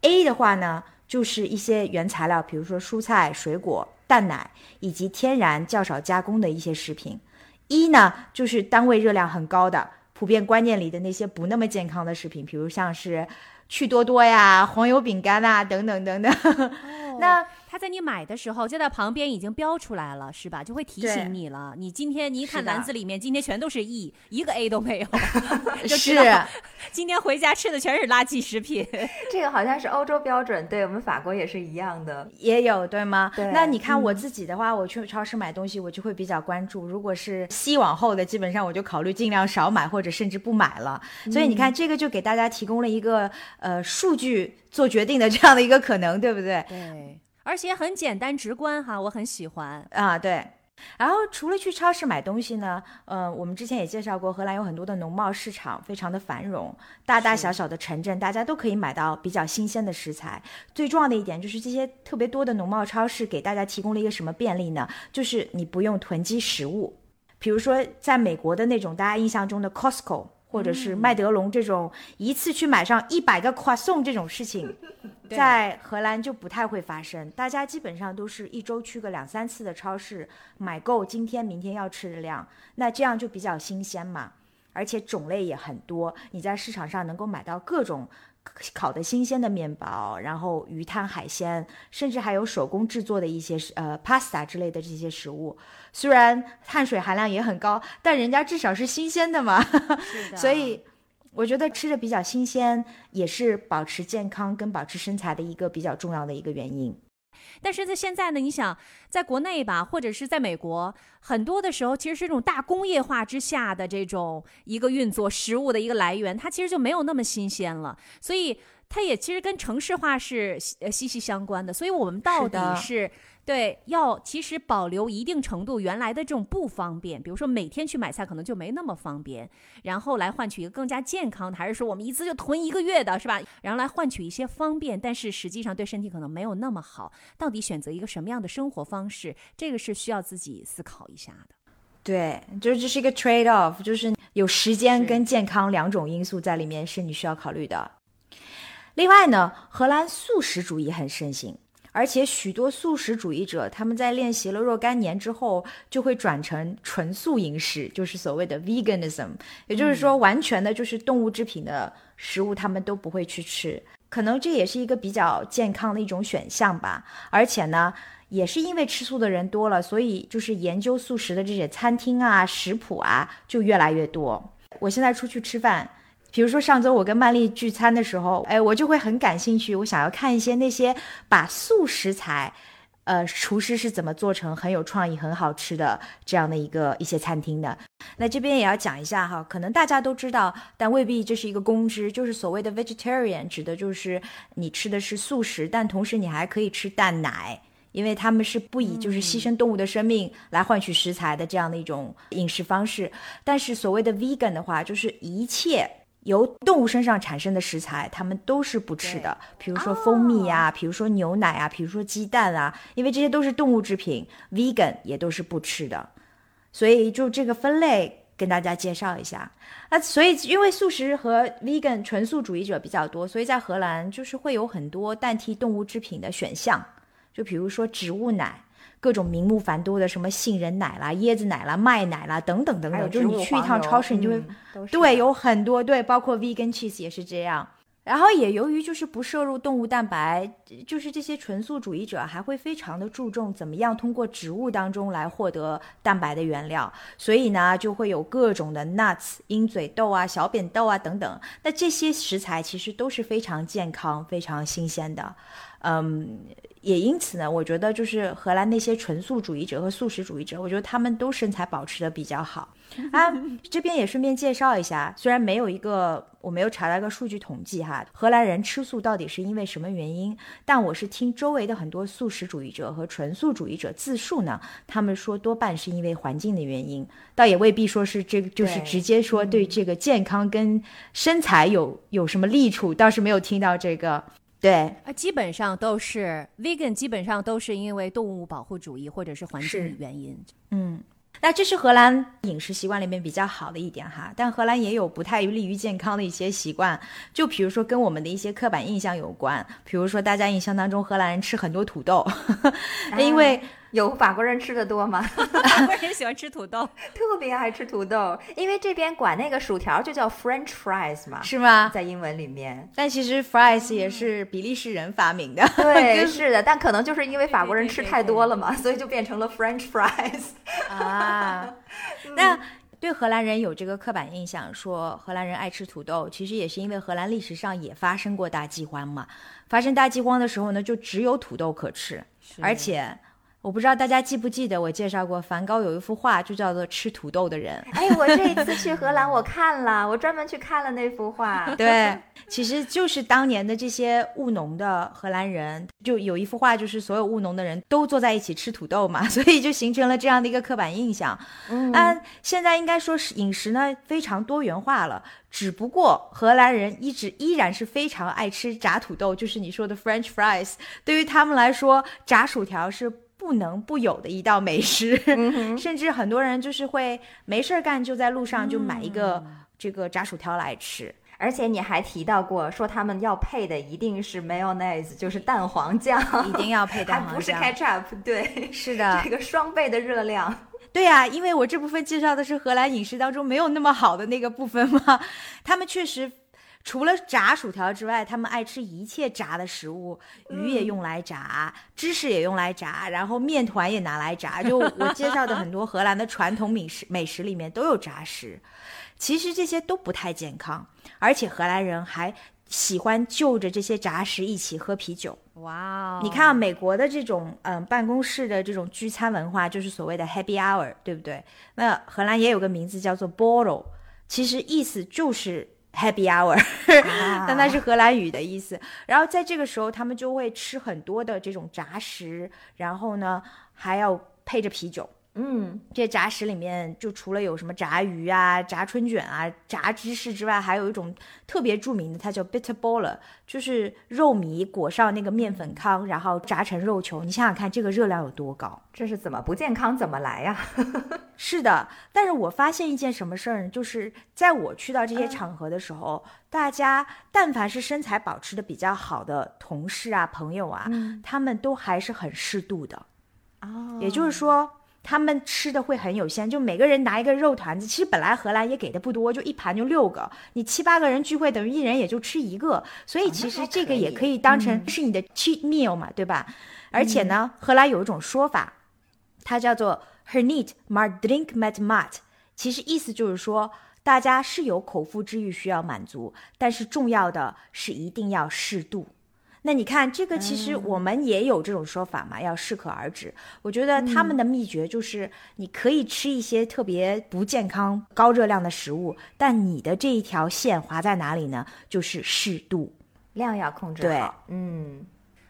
A 的话呢，就是一些原材料，比如说蔬菜、水果、蛋奶以及天然较少加工的一些食品。一呢，就是单位热量很高的。普遍观念里的那些不那么健康的食品，比如像是趣多多呀、黄油饼干啊等等等等。(laughs) 那他在你买的时候就在旁边已经标出来了，是吧？就会提醒你了。你今天你一看篮子里面，今天全都是 E，一个 A 都没有。(laughs) 是。(laughs) 今天回家吃的全是垃圾食品。(laughs) 这个好像是欧洲标准，对我们法国也是一样的，也有对吗？对。那你看我自己的话，我去超市买东西，我就会比较关注。如果是 C 往后的，基本上我就考虑尽量少买，或者甚至不买了。所以你看，这个就给大家提供了一个呃数据做决定的这样的一个可能，对不对？对。而且很简单直观哈，我很喜欢啊。对。然后除了去超市买东西呢，呃，我们之前也介绍过，荷兰有很多的农贸市场，非常的繁荣，大大小小的城镇，大家都可以买到比较新鲜的食材。最重要的一点就是这些特别多的农贸超市给大家提供了一个什么便利呢？就是你不用囤积食物，比如说在美国的那种大家印象中的 Costco。或者是麦德龙这种一次去买上一百个快送这种事情，(laughs) 在荷兰就不太会发生。大家基本上都是一周去个两三次的超市，买够今天明天要吃的量，那这样就比较新鲜嘛，而且种类也很多，你在市场上能够买到各种。烤的新鲜的面包，然后鱼汤海鲜，甚至还有手工制作的一些呃 pasta 之类的这些食物，虽然碳水含量也很高，但人家至少是新鲜的嘛，(laughs) 所以我觉得吃的比较新鲜，也是保持健康跟保持身材的一个比较重要的一个原因。但是在现在呢，你想在国内吧，或者是在美国，很多的时候其实是这种大工业化之下的这种一个运作食物的一个来源，它其实就没有那么新鲜了，所以它也其实跟城市化是呃息息相关的。所以我们到底是。对，要其实保留一定程度原来的这种不方便，比如说每天去买菜可能就没那么方便，然后来换取一个更加健康的，还是说我们一次就囤一个月的，是吧？然后来换取一些方便，但是实际上对身体可能没有那么好。到底选择一个什么样的生活方式，这个是需要自己思考一下的。对，就是这是一个 trade off，就是有时间跟健康两种因素在里面是你需要考虑的。另外呢，荷兰素食主义很盛行。而且许多素食主义者，他们在练习了若干年之后，就会转成纯素饮食，就是所谓的 veganism，也就是说，完全的就是动物制品的食物，他们都不会去吃。可能这也是一个比较健康的一种选项吧。而且呢，也是因为吃素的人多了，所以就是研究素食的这些餐厅啊、食谱啊就越来越多。我现在出去吃饭。比如说上周我跟曼丽聚餐的时候，哎，我就会很感兴趣，我想要看一些那些把素食材，呃，厨师是怎么做成很有创意、很好吃的这样的一个一些餐厅的。那这边也要讲一下哈，可能大家都知道，但未必这是一个公知，就是所谓的 vegetarian，指的就是你吃的是素食，但同时你还可以吃蛋奶，因为他们是不以就是牺牲动物的生命来换取食材的这样的一种饮食方式。但是所谓的 vegan 的话，就是一切。由动物身上产生的食材，他们都是不吃的，比如说蜂蜜呀，比如说牛奶啊，比如说鸡蛋啊，因为这些都是动物制品，vegan 也都是不吃的。所以就这个分类跟大家介绍一下。那所以因为素食和 vegan 纯素主义者比较多，所以在荷兰就是会有很多代替动物制品的选项，就比如说植物奶。各种名目繁多的什么杏仁奶啦、椰子奶啦、麦奶啦等等等等，就是你去一趟超市，你就会对有很多对，包括 vegan cheese 也是这样。然后也由于就是不摄入动物蛋白，就是这些纯素主义者还会非常的注重怎么样通过植物当中来获得蛋白的原料，所以呢就会有各种的 nuts 鹰嘴豆啊、小扁豆啊等等。那这些食材其实都是非常健康、非常新鲜的，嗯。也因此呢，我觉得就是荷兰那些纯素主义者和素食主义者，我觉得他们都身材保持的比较好啊。(laughs) 这边也顺便介绍一下，虽然没有一个我没有查到一个数据统计哈，荷兰人吃素到底是因为什么原因？但我是听周围的很多素食主义者和纯素主义者自述呢，他们说多半是因为环境的原因，倒也未必说是这个就是直接说对这个健康跟身材有有什么利处，倒是没有听到这个。对啊，基本上都是 vegan，基本上都是因为动物保护主义或者是环境原因。嗯，那这是荷兰饮食习惯里面比较好的一点哈，但荷兰也有不太利于健康的一些习惯，就比如说跟我们的一些刻板印象有关，比如说大家印象当中荷兰人吃很多土豆，(laughs) 因为。有法国人吃的多吗？(laughs) 法国人喜欢吃土豆，特别爱吃土豆，因为这边管那个薯条就叫 French fries 嘛，是吗？在英文里面，但其实 fries 也是比利时人发明的。对，是的，但可能就是因为法国人吃太多了嘛，所以就变成了 French fries (laughs) 啊。那对荷兰人有这个刻板印象，说荷兰人爱吃土豆，其实也是因为荷兰历史上也发生过大饥荒嘛。发生大饥荒的时候呢，就只有土豆可吃，而且。我不知道大家记不记得我介绍过梵高有一幅画，就叫做《吃土豆的人》。哎，我这一次去荷兰，我看了，我专门去看了那幅画。(laughs) 对，其实就是当年的这些务农的荷兰人，就有一幅画，就是所有务农的人都坐在一起吃土豆嘛，(laughs) 所以就形成了这样的一个刻板印象。嗯，现在应该说是饮食呢非常多元化了，只不过荷兰人一直依然是非常爱吃炸土豆，就是你说的 French fries。对于他们来说，炸薯条是。不能不有的一道美食，(laughs) 甚至很多人就是会没事儿干，就在路上就买一个这个炸薯条来吃。而且你还提到过，说他们要配的一定是 mayonnaise，就是蛋黄酱，一定要配蛋黄酱，不是 ketchup。对，是的，这个双倍的热量。对呀，因为我这部分介绍的是荷兰饮食当中没有那么好的那个部分嘛，他们确实。除了炸薯条之外，他们爱吃一切炸的食物，鱼也用来炸，芝士也用来炸，然后面团也拿来炸。就我介绍的很多荷兰的传统美食，美食里面都有炸食。其实这些都不太健康，而且荷兰人还喜欢就着这些炸食一起喝啤酒。哇哦！你看啊美国的这种嗯办公室的这种聚餐文化，就是所谓的 Happy Hour，对不对？那荷兰也有个名字叫做 Borrel，其实意思就是。Happy hour，但它是荷兰语的意思。然后在这个时候，他们就会吃很多的这种炸食，然后呢还要配着啤酒，嗯，这炸食里面就除了有什么炸鱼啊、炸春卷啊、炸芝士之外，还有一种特别著名的，它叫 bitter ball，就是肉糜裹上那个面粉糠，然后炸成肉球。你想想看，这个热量有多高？这是怎么不健康怎么来呀？(laughs) 是的，但是我发现一件什么事儿呢？就是在我去到这些场合的时候，大家但凡是身材保持的比较好的同事啊、朋友啊，他们都还是很适度的。哦也就是说，他们吃的会很有限，就每个人拿一个肉团子。其实本来荷兰也给的不多，就一盘就六个，你七八个人聚会，等于一人也就吃一个。所以其实这个也可以当成是你的 cheat meal 嘛，对吧？而且呢，荷兰有一种说法，它叫做 herniet maar drink met maat，其实意思就是说。大家是有口腹之欲需要满足，但是重要的是一定要适度。那你看，这个其实我们也有这种说法嘛，要适可而止。我觉得他们的秘诀就是，你可以吃一些特别不健康、高热量的食物，但你的这一条线划在哪里呢？就是适度，量要控制对好。嗯，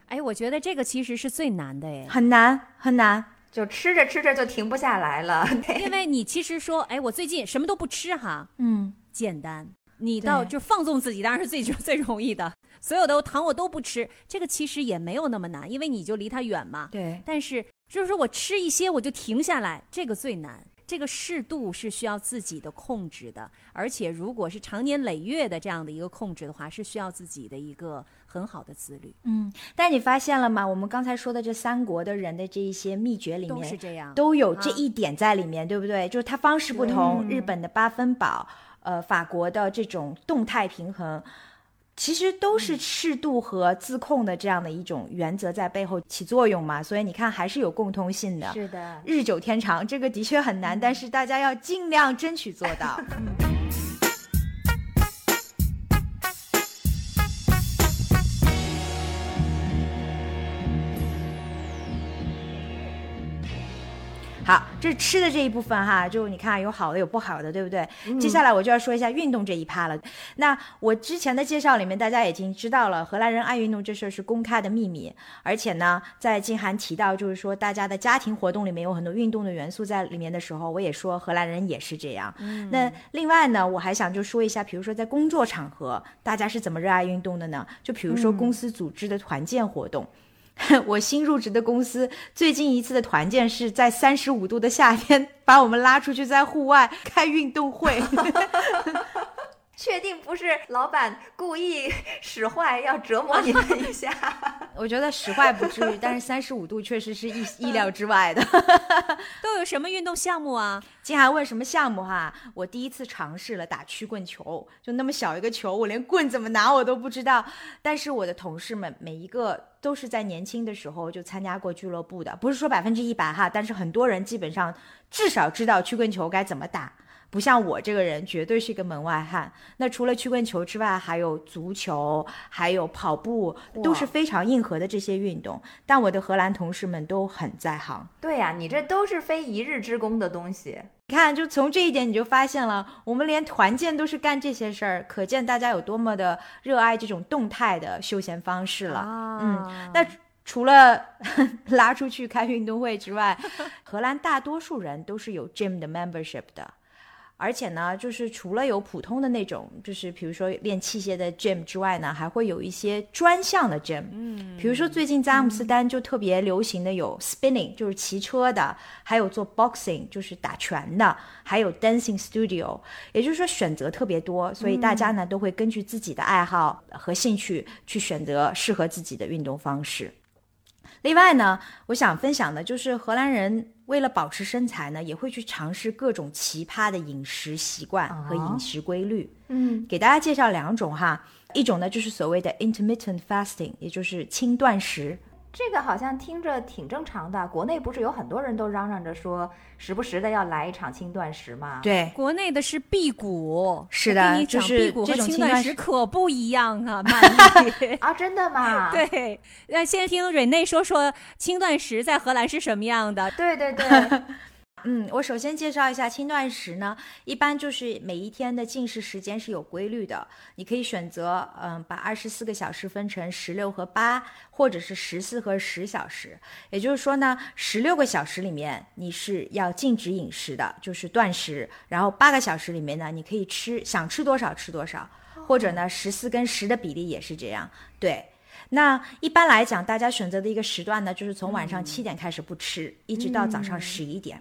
哎，我觉得这个其实是最难的哎，很难很难。就吃着吃着就停不下来了。(laughs) 因为你其实说，哎，我最近什么都不吃哈，嗯，简单。你到就放纵自己，当然是最 (laughs) 最容易的。所有的糖我都不吃，这个其实也没有那么难，因为你就离它远嘛。对，但是就是说我吃一些我就停下来，这个最难。这个适度是需要自己的控制的，而且如果是长年累月的这样的一个控制的话，是需要自己的一个很好的自律。嗯。但你发现了吗？我们刚才说的这三国的人的这一些秘诀里面都是面，这样，都有这啊一点在里面，对不对？就是它方式不同，日本的八分饱，呃，法国的这种动态平衡，其实都是适度和自控的这样的一种原则在背后起作用嘛。所以你看，还是有共通性的。是的。日久天长，这个的确很难，但是大家要尽量争取做到。(laughs) 好，这是吃的这一部分哈，就你看有好的有不好的，对不对？接下来我就要说一下运动这一趴了。那我之前的介绍里面，大家已经知道了，荷兰人爱运动这事儿是公开的秘密，而且呢，在静涵提到就是说大家的家庭活动里面有很多运动的元素在里面的时候，我也说荷兰人也是这样。那另外呢，我还想就说一下，比如说在工作场合，大家是怎么热爱运动的呢？就比如说公司组织的团建活动。(laughs) 我新入职的公司最近一次的团建是在三十五度的夏天，把我们拉出去在户外开运动会。(laughs) 确定不是老板故意 (laughs) 使坏，要折磨你们一下？(laughs) 我觉得使坏不至于，但是三十五度确实是意意料之外的。(laughs) 都有什么运动项目啊？金涵问什么项目哈？我第一次尝试了打曲棍球，就那么小一个球，我连棍怎么拿我都不知道。但是我的同事们每一个都是在年轻的时候就参加过俱乐部的，不是说百分之一百哈，但是很多人基本上至少知道曲棍球该怎么打。不像我这个人，绝对是一个门外汉。那除了曲棍球之外，还有足球，还有跑步，都是非常硬核的这些运动。但我的荷兰同事们都很在行。对呀、你这都是非一日之功的东西。你看，就从这一点你就发现了，我们连团建都是干这些事儿，可见大家有多么的热爱这种动态的休闲方式了。啊嗯，那除了 (laughs) 拉出去开运动会之外，(laughs) 荷兰大多数人都是有 gym 的 membership 的。而且呢，就是除了有普通的那种，就是比如说练器械的 gym 之外呢，还会有一些专项的 gym。嗯，比如说最近在阿姆斯丹就特别流行的有 spinning，就是骑车的，还有做 boxing，就是打拳的，还有 dancing studio。也就是说选择特别多，所以大家呢都会根据自己的爱好和兴趣去选择适合自己的运动方式。另外呢，我想分享的就是荷兰人为了保持身材呢，也会去尝试各种奇葩的饮食习惯和饮食规律。嗯，给大家介绍两种哈，一种呢就是所谓的 intermittent fasting，也就是轻断食。这个好像听着挺正常的。国内不是有很多人都嚷嚷着说，时不时的要来一场轻断食吗？对，国内的是辟谷，是的跟你讲，就是辟谷和这种轻断食轻断食可不一样啊，(laughs) 曼丽。啊，真的吗？(laughs) 对，那先听瑞内说说轻断食在荷兰是什么样的。对对对，(laughs) 嗯，我首先介绍一下轻断食呢，一般就是每一天的进食时间是有规律的，你可以选择，嗯，把二十四个小时分成十六和八，或者是十四和十小时。也就是说呢，十六个小时里面你是要禁止饮食的，就是断食，然后八个小时里面呢，你可以吃，想吃多少吃多少，或者呢，十四跟十的比例也是这样，对。那一般来讲，大家选择的一个时段呢，就是从晚上七点开始不吃，一直到早上十一点，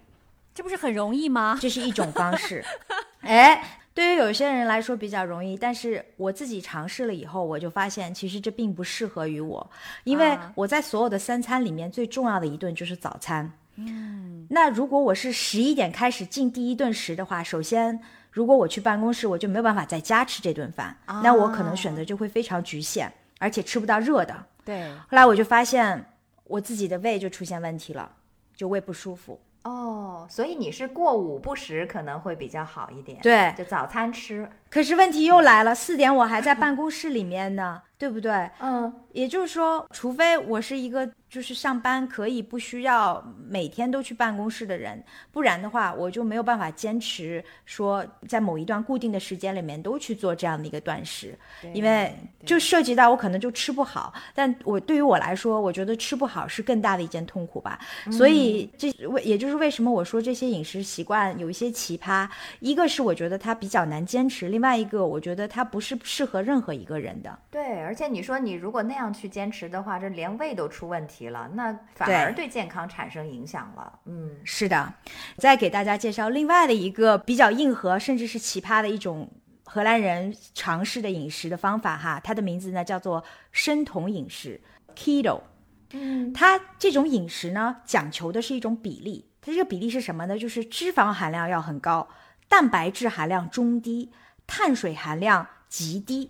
这不是很容易吗？这是一种方式。(laughs) 哎，对于有些人来说比较容易，但是我自己尝试了以后，我就发现其实这并不适合于我，因为我在所有的三餐里面最重要的一顿就是早餐。嗯，那如果我是十一点开始进第一顿食的话，首先如果我去办公室，我就没有办法在家吃这顿饭，那我可能选择就会非常局限。而且吃不到热的，对。后来我就发现我自己的胃就出现问题了，就胃不舒服。哦，所以你是过午不食可能会比较好一点。对，就早餐吃。可是问题又来了，四点 (laughs) 我还在办公室里面呢，对不对？嗯，也就是说，除非我是一个。就是上班可以不需要每天都去办公室的人，不然的话我就没有办法坚持说在某一段固定的时间里面都去做这样的一个断食，因为就涉及到我可能就吃不好。但我对于我来说，我觉得吃不好是更大的一件痛苦吧。所以这为也就是为什么我说这些饮食习惯有一些奇葩，一个是我觉得它比较难坚持，另外一个我觉得它不是适合任何一个人的。对，而且你说你如果那样去坚持的话，这连胃都出问题。了，那反而对健康产生影响了。嗯，是的。再给大家介绍另外的一个比较硬核，甚至是奇葩的一种荷兰人尝试的饮食的方法哈，它的名字呢叫做生酮饮食 （Keto）。嗯，它这种饮食呢讲求的是一种比例，它这个比例是什么呢？就是脂肪含量要很高，蛋白质含量中低，碳水含量极低。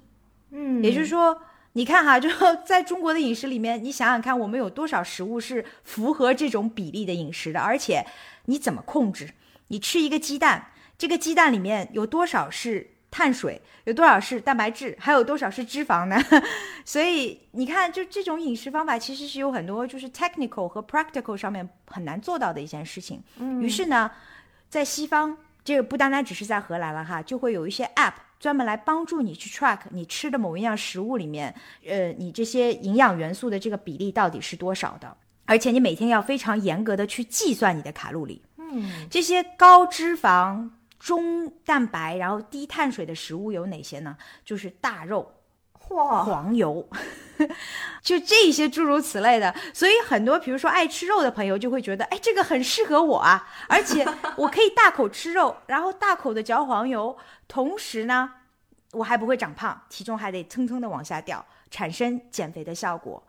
嗯，也就是说。你看哈，(laughs) 就在中国的饮食里面，你想想看，我们有多少食物是符合这种比例的饮食的？而且你怎么控制？你吃一个鸡蛋，这个鸡蛋里面有多少是碳水，有多少是蛋白质，还有多少是脂肪呢？(laughs) 所以你看，就这种饮食方法其实是有很多就是 technical 和 practical 上面很难做到的一件事情。嗯，于是呢，在西方，这个不单单只是在荷兰了哈，就会有一些 app。专门来帮助你去 track 你吃的某一样食物里面，呃，你这些营养元素的这个比例到底是多少的？而且你每天要非常严格的去计算你的卡路里。嗯，这些高脂肪、中蛋白，然后低碳水的食物有哪些呢？就是大肉、黄油，(laughs) 就这些诸如此类的。所以很多比如说爱吃肉的朋友就会觉得，哎，这个很适合我啊，而且我可以大口吃肉，然后大口的嚼黄油。同时呢，我还不会长胖，体重还得蹭蹭的往下掉，产生减肥的效果。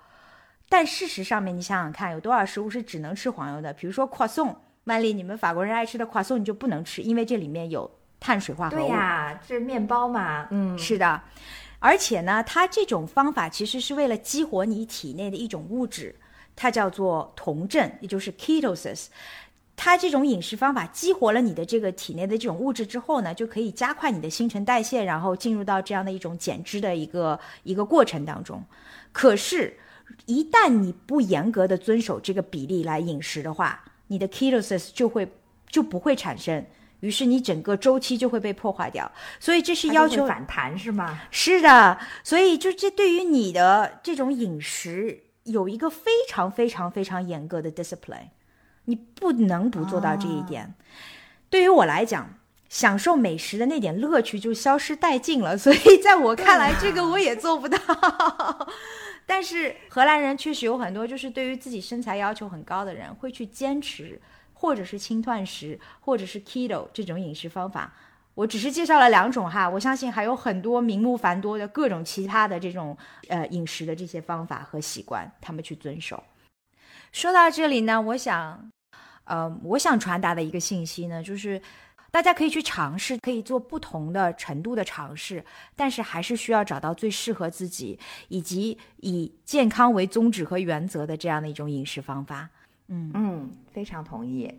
但事实上面，你想想看，有多少食物是只能吃黄油的？比如说夸送，曼丽，你们法国人爱吃的夸送，你就不能吃，因为这里面有碳水化合物。对呀，这面包嘛，嗯，是的。而且呢，它这种方法其实是为了激活你体内的一种物质，它叫做酮症，也就是 ketosis。它这种饮食方法激活了你的这个体内的这种物质之后呢，就可以加快你的新陈代谢，然后进入到这样的一种减脂的一个一个过程当中。可是，一旦你不严格的遵守这个比例来饮食的话，你的 ketosis 就会就不会产生，于是你整个周期就会被破坏掉。所以这是要求反弹是吗？是的，所以就这对于你的这种饮食有一个非常非常非常严格的 discipline。你不能不做到这一点。对于我来讲，享受美食的那点乐趣就消失殆尽了。(laughs) 所以在我看来，这个我也做不到。(laughs) 但是荷兰人确实有很多，就是对于自己身材要求很高的人，会去坚持，或者是轻断食，或者是 keto 这种饮食方法。我只是介绍了两种哈，我相信还有很多名目繁多的各种其他的这种呃饮食的这些方法和习惯，他们去遵守。说到这里呢，我想。呃，我想传达的一个信息呢，就是大家可以去尝试，可以做不同的程度的尝试，但是还是需要找到最适合自己以及以健康为宗旨和原则的这样的一种饮食方法。嗯嗯，非常同意。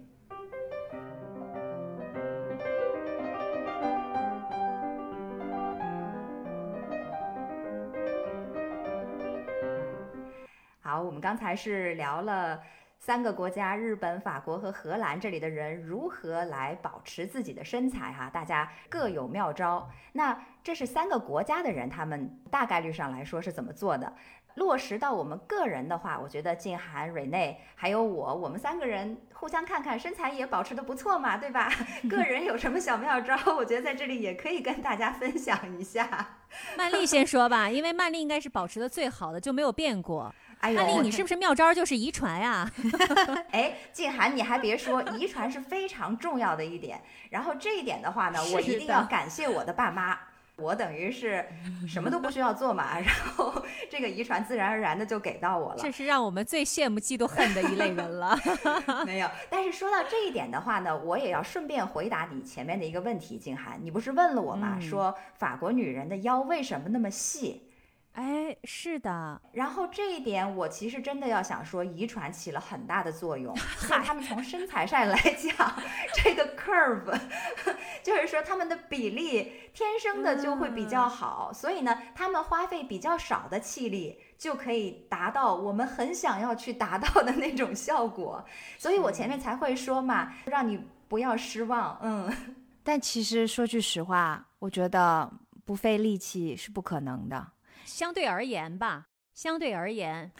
好，我们刚才是聊了。三个国家，日本、法国和荷兰这里的人如何来保持自己的身材哈，大家各有妙招。那这是三个国家的人，他们大概率上来说是怎么做的？落实到我们个人的话，我觉得静涵、瑞内还有我，我们三个人互相看看，身材也保持的不错嘛，对吧？(laughs) 个人有什么小妙招，我觉得在这里也可以跟大家分享一下。曼丽先说吧，因为曼丽应该是保持的最好的，就没有变过。哎曼丽，你是不是妙招就是遗传呀？(laughs) 哎，静涵，你还别说，遗传是非常重要的一点。然后这一点的话呢，(laughs) 我一定要感谢我的爸妈。我等于是 (laughs) 什么都不需要做嘛，然后 (laughs) 这个遗传自然而然的就给到我了。这是让我们最羡慕、嫉妒、恨的一类人了。(laughs) 没有，但是说到这一点的话呢，我也要顺便回答你前面的一个问题，静涵，你不是问了我吗？说法国女人的腰为什么那么细？哎，是的，然后这一点我其实真的要想说，遗传起了很大的作用。(laughs) 他们从身材上来讲，这个 curve (laughs) 就是说他们的比例天生的就会比较好，所以呢，他们花费比较少的气力就可以达到我们很想要去达到的那种效果。所以我前面才会说嘛，让你不要失望。嗯，(laughs) 但其实说句实话，我觉得不费力气是不可能的。相对而言吧，相对而言，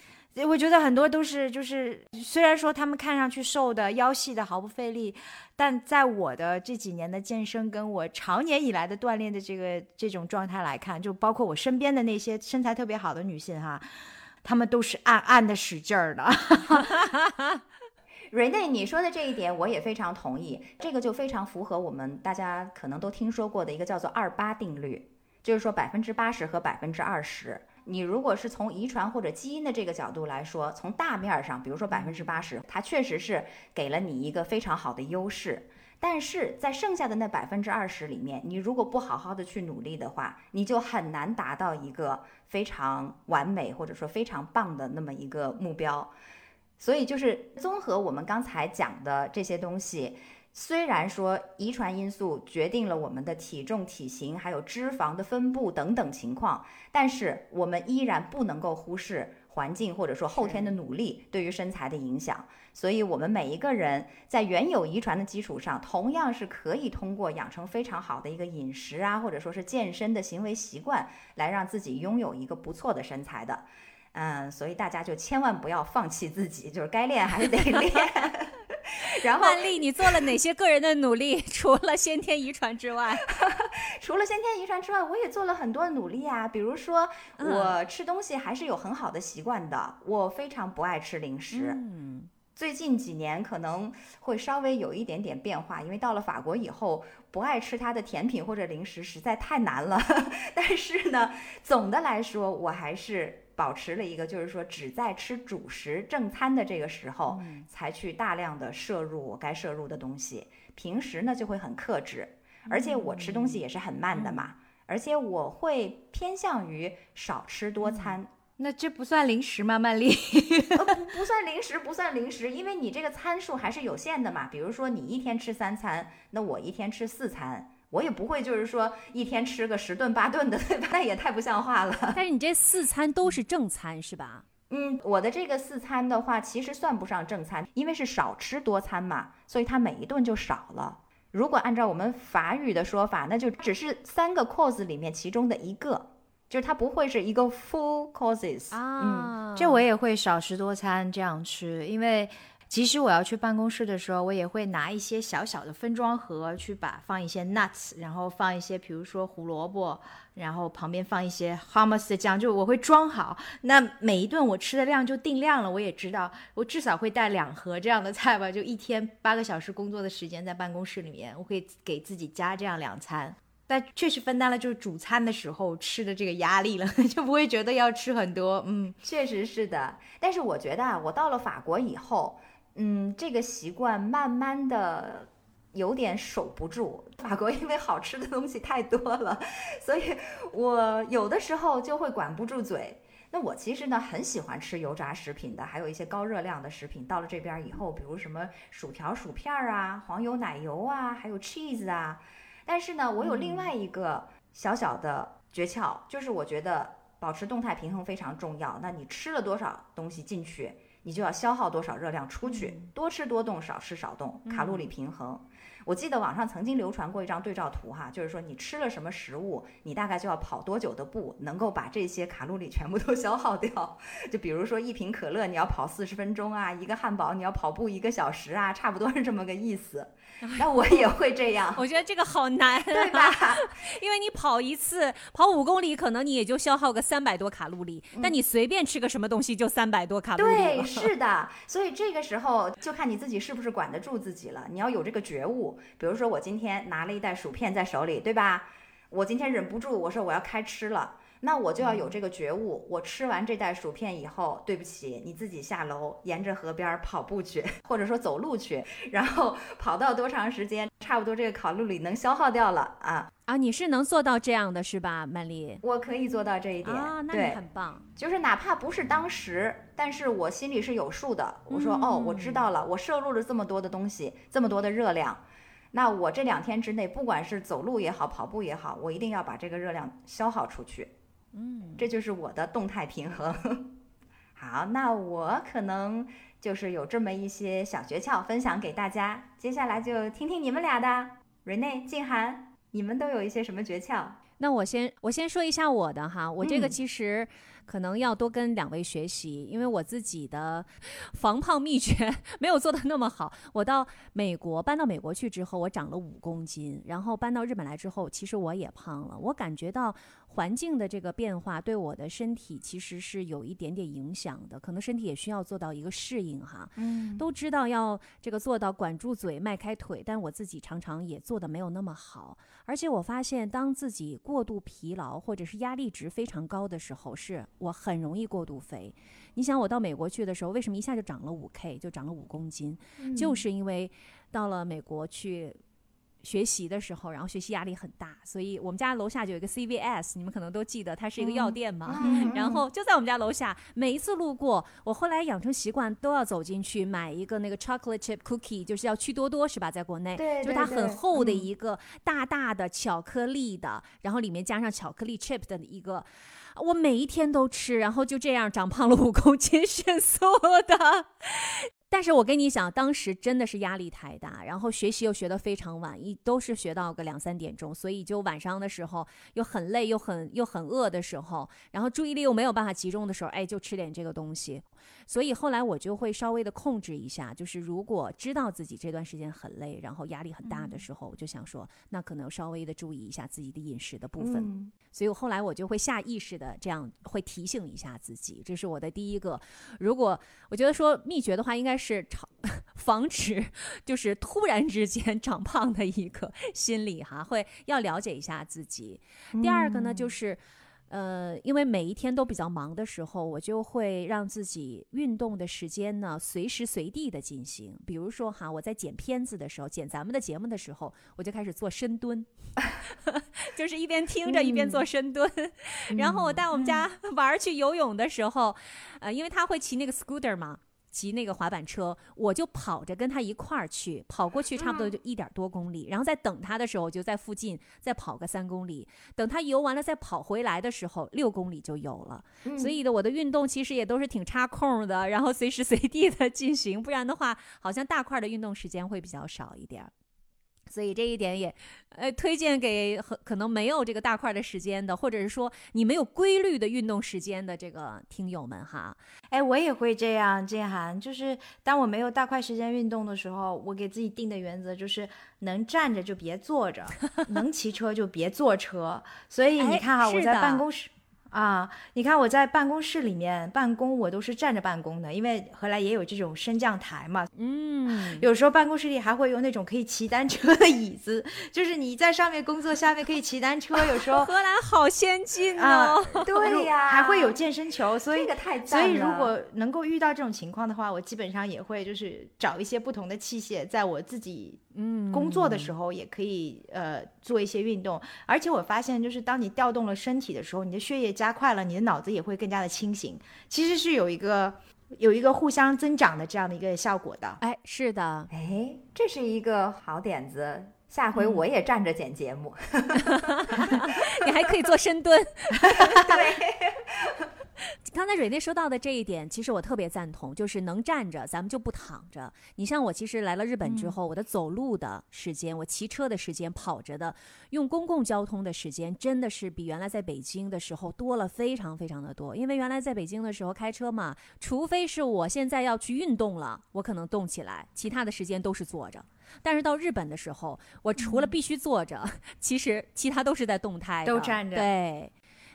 我觉得很多都是就是，虽然说他们看上去瘦的腰细的毫不费力，但在我的这几年的健身跟我常年以来的锻炼的这个这种状态来看，就包括我身边的那些身材特别好的女性哈，她们都是暗暗的使劲儿的。(laughs) 瑞内，你说的这一点我也非常同意，这个就非常符合我们大家可能都听说过的一个叫做二八定律。就是说，百分之八十和百分之二十，你如果是从遗传或者基因的这个角度来说，从大面上，比如说百分之八十，它确实是给了你一个非常好的优势。但是在剩下的那百分之二十里面，你如果不好好的去努力的话，你就很难达到一个非常完美或者说非常棒的那么一个目标。所以就是综合我们刚才讲的这些东西。虽然说遗传因素决定了我们的体重、体型，还有脂肪的分布等等情况，但是我们依然不能够忽视环境或者说后天的努力对于身材的影响。所以，我们每一个人在原有遗传的基础上，同样是可以通过养成非常好的一个饮食啊，或者说是健身的行为习惯，来让自己拥有一个不错的身材的。嗯，所以大家就千万不要放弃自己，就是该练还是得练。(laughs) (laughs) 然后，曼丽，你做了哪些个人的努力？(laughs) 除了先天遗传之外，(laughs) 除了先天遗传之外，我也做了很多努力啊。比如说，我吃东西还是有很好的习惯的。我非常不爱吃零食。嗯，最近几年可能会稍微有一点点变化，因为到了法国以后，不爱吃它的甜品或者零食实在太难了。但是呢，总的来说，我还是。保持了一个，就是说只在吃主食正餐的这个时候，才去大量的摄入我该摄入的东西。平时呢就会很克制，而且我吃东西也是很慢的嘛。而且我会偏向于少吃多餐。那这不算零食吗，曼丽？呃，不不算零食，不算零食，因为你这个餐数还是有限的嘛。比如说你一天吃三餐，那我一天吃四餐。我也不会，就是说一天吃个十顿八顿的，(laughs) 对吧？那也太不像话了。但是你这四餐都是正餐是吧？嗯，我的这个四餐的话，其实算不上正餐，因为是少吃多餐嘛，所以它每一顿就少了。如果按照我们法语的说法，那就只是三个 course 里面其中的一个，就是它不会是一个 full courses 啊。嗯，这我也会少食多餐这样吃，因为。即使我要去办公室的时候，我也会拿一些小小的分装盒去把放一些 nuts，然后放一些，比如说胡萝卜，然后旁边放一些 hummus 的酱，就我会装好。那每一顿我吃的量就定量了，我也知道我至少会带两盒这样的菜吧。就一天八个小时工作的时间在办公室里面，我会给自己加这样两餐。但确实分担了就是主餐的时候吃的这个压力了，(laughs) 就不会觉得要吃很多。嗯，确实是的。但是我觉得啊，我到了法国以后。嗯，这个习惯慢慢的有点守不住。法国因为好吃的东西太多了，所以我有的时候就会管不住嘴。那我其实呢很喜欢吃油炸食品的，还有一些高热量的食品。到了这边以后，比如什么薯条、薯片啊、黄油奶油啊，还有 cheese 啊。但是呢，我有另外一个小小的诀窍，就是我觉得保持动态平衡非常重要。那你吃了多少东西进去？你就要消耗多少热量出去，多吃多动，少吃少动，卡路里平衡。我记得网上曾经流传过一张对照图哈，就是说你吃了什么食物，你大概就要跑多久的步，能够把这些卡路里全部都消耗掉。(laughs) 就比如说一瓶可乐，你要跑四十分钟啊；一个汉堡，你要跑步一个小时啊，差不多是这么个意思。(laughs) 那我也会这样，(laughs) 我觉得这个好难，对吧？(laughs) 因为你跑一次跑五公里，可能你也就消耗个三百多卡路里，但你随便吃个什么东西就三百多卡路里对，是的。所以这个时候就看你自己是不是管得住自己了。你要有这个觉悟。比如说我今天拿了一袋薯片在手里，对吧？我今天忍不住，我说我要开吃了。那我就要有这个觉悟，我吃完这袋薯片以后，对不起，你自己下楼，沿着河边跑步去，(laughs) 或者说走路去，然后跑到多长时间，差不多这个卡路里能消耗掉了啊啊！你是能做到这样的是吧，曼丽？我可以做到这一点啊，那你很棒。就是哪怕不是当时，但是我心里是有数的。我说哦，我知道了，我摄入了这么多的东西，这么多的热量，那我这两天之内，不管是走路也好，跑步也好，我一定要把这个热量消耗出去。嗯，这就是我的动态平衡。(laughs) 好，那我可能就是有这么一些小诀窍分享给大家。接下来就听听你们俩的，Rene、静涵，你们都有一些什么诀窍？那我先我先说一下我的哈，我这个其实。可能要多跟两位学习，因为我自己的防胖秘诀 (laughs) 没有做的那么好。我到美国搬到美国去之后，我长了五公斤，然后搬到日本来之后，其实我也胖了。我感觉到环境的这个变化对我的身体其实是有一点点影响的，可能身体也需要做到一个适应哈。嗯，都知道要这个做到管住嘴、迈开腿，但我自己常常也做的没有那么好。而且我发现，当自己过度疲劳或者是压力值非常高的时候，是我很容易过度肥。你想，我到美国去的时候，为什么一下就长了五 K，就长了五公斤？就是因为到了美国去。学习的时候，然后学习压力很大，所以我们家楼下就有一个 CVS，你们可能都记得，它是一个药店嘛。然后就在我们家楼下，每一次路过，我后来养成习惯都要走进去买一个那个 chocolate chip cookie，就是要趣多多是吧？在国内，对，就它很厚的一个大大的巧克力的，然后里面加上巧克力 chip 的一个，我每一天都吃，然后就这样长胖了五公斤，(laughs) 迅速的。但是我跟你讲，当时真的是压力太大，然后学习又学得非常晚，一都是学到个两三点钟，所以就晚上的时候又很累又很又很饿的时候，然后注意力又没有办法集中的时候，哎，就吃点这个东西。所以后来我就会稍微的控制一下，就是如果知道自己这段时间很累，然后压力很大的时候，我就想说，那可能稍微的注意一下自己的饮食的部分。所以后来我就会下意识的这样会提醒一下自己，这是我的第一个。如果我觉得说秘诀的话，应该是长 (laughs) 防止就是突然之间 (laughs) 长胖的一个心理哈，会要了解一下自己。第二个呢，就是。呃，因为每一天都比较忙的时候，我就会让自己运动的时间呢随时随地的进行。比如说哈，我在剪片子的时候，剪咱们的节目的时候，我就开始做深蹲，(laughs) 就是一边听着一边做深蹲。(laughs) 然后我带我们家 (laughs) 玩去游泳的时候，呃，因为他会骑那个 scooter 嘛。骑那个滑板车，我就跑着跟他一块儿去，跑过去差不多就一点多公里，然后在等他的时候，我就在附近再跑个三公里，等他游完了再跑回来的时候，六公里就有了。所以的我的运动其实也都是挺插空的，然后随时随地的 (laughs) 进行，不然的话，好像大块的运动时间会比较少一点。所以这一点也，呃，推荐给很可能没有这个大块的时间的，或者是说你没有规律的运动时间的这个听友们哈。哎，我也会这样，建涵，就是当我没有大块时间运动的时候，我给自己定的原则就是能站着就别坐着，(laughs) 能骑车就别坐车。所以你看哈，我在办公室。啊，你看我在办公室里面办公，我都是站着办公的，因为荷兰也有这种升降台嘛。嗯，有时候办公室里还会用那种可以骑单车的椅子，就是你在上面工作，下面可以骑单车。有时候荷兰好先进哦，对 (laughs) 呀，还会有健身球，所以这个太所以如果能够遇到这种情况的话，我基本上也会就是找一些不同的器械，在我自己嗯工作的时候也可以呃做一些运动。而且我发现，就是当你调动了身体的时候，你的血液。加快了，你的脑子也会更加的清醒，其实是有一个有一个互相增长的这样的一个效果的。哎，是的，哎，这是一个好点子，下回我也站着剪节目，(laughs) 你还可以做深蹲。(laughs) 对。刚才蕊内说到的这一点，其实我特别赞同，就是能站着，咱们就不躺着。你像我，其实来了日本之后，我的走路的时间、我骑车的时间、跑着的、用公共交通的时间，真的是比原来在北京的时候多了非常非常的多。因为原来在北京的时候开车嘛，除非是我现在要去运动了，我可能动起来，其他的时间都是坐着。但是到日本的时候，我除了必须坐着，(laughs) 其实其他都是在动态的，都站着对。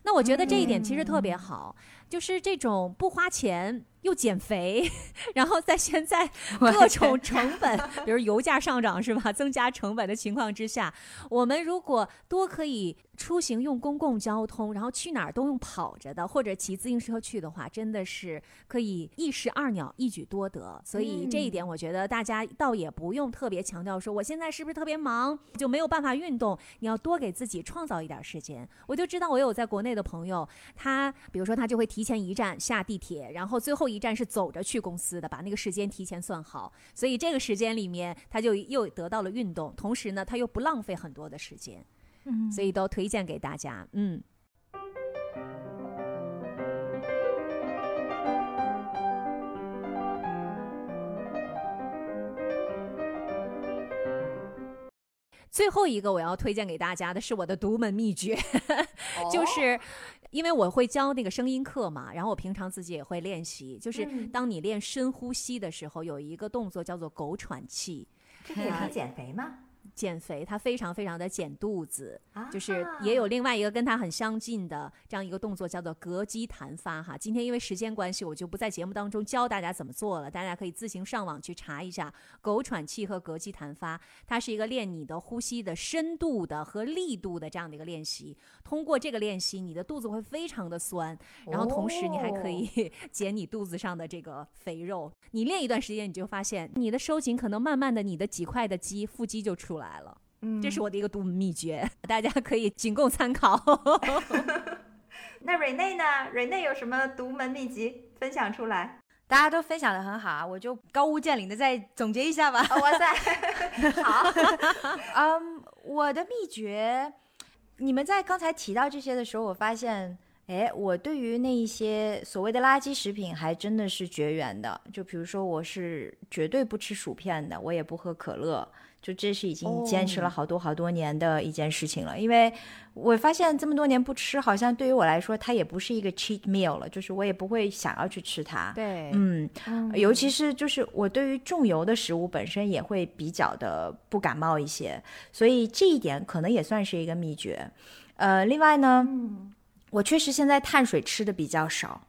那我觉得这一点其实特别好，就是这种不花钱又减肥，(laughs) 然后在现在 (laughs) 各种成本，比如油价上涨是吧，增加成本的情况之下，我们如果多可以出行用公共交通，然后去哪儿都用跑着的或者骑自行车去的话，真的是可以一石二鸟，一举多得。所以这一点，我觉得大家倒也不用特别强调说我现在是不是特别忙就没有办法运动，你要多给自己创造一点时间。我就知道我有在国内的朋友，他比如说他就会提前一站下地铁，然后最后一站是走着去公司的，把那个时间提前算好，所以这个时间里面他就又得到了运动，同时呢他又不浪费很多的时间，嗯。所以都推荐给大家。嗯，最后一个我要推荐给大家的是我的独门秘诀，(laughs) 就是因为我会教那个声音课嘛，然后我平常自己也会练习。就是嗯当你练深呼吸的时候，有一个动作叫做狗喘气，这个也可以减肥吗？减肥它非常非常的减肚子。啊就是也有另外一个跟它很相近的这样一个动作，叫做膈肌弹发哈。今天因为时间关系，我就不在节目当中教大家怎么做了，大家可以自行上网去查一下狗喘气和膈肌弹发。它是一个练你的呼吸的深度的和力度的这样的一个练习。通过这个练习，你的肚子会非常的酸，然后同时你还可以 (laughs) 减你肚子上的这个肥肉。你练一段时间，你就发现你的收紧可能慢慢的，你的几块的肌腹肌就出来了。嗯这是我的一个独门秘诀，(laughs) 大家可以仅供参考。(laughs) 那瑞内呢？瑞内有什么独门秘籍分享出来？大家都分享的很好啊，我就高屋建瓴的再总结一下吧。哦、哇塞，(laughs) 好，嗯，我的秘诀，你们在刚才提到这些的时候，我发现，哎，我对于那一些所谓的垃圾食品还真的是绝缘的。就比如说，我是绝对不吃薯片的，我也不喝可乐。就这是已经坚持了好多好多年的一件事情了，因为我发现这么多年不吃，好像对于我来说，它也不是一个 cheat meal 了，就是我也不会想要去吃它。对嗯，尤其是就是我对于重油的食物本身也会比较的不感冒一些，所以这一点可能也算是一个秘诀。呃，另外呢，我确实现在碳水吃的比较少。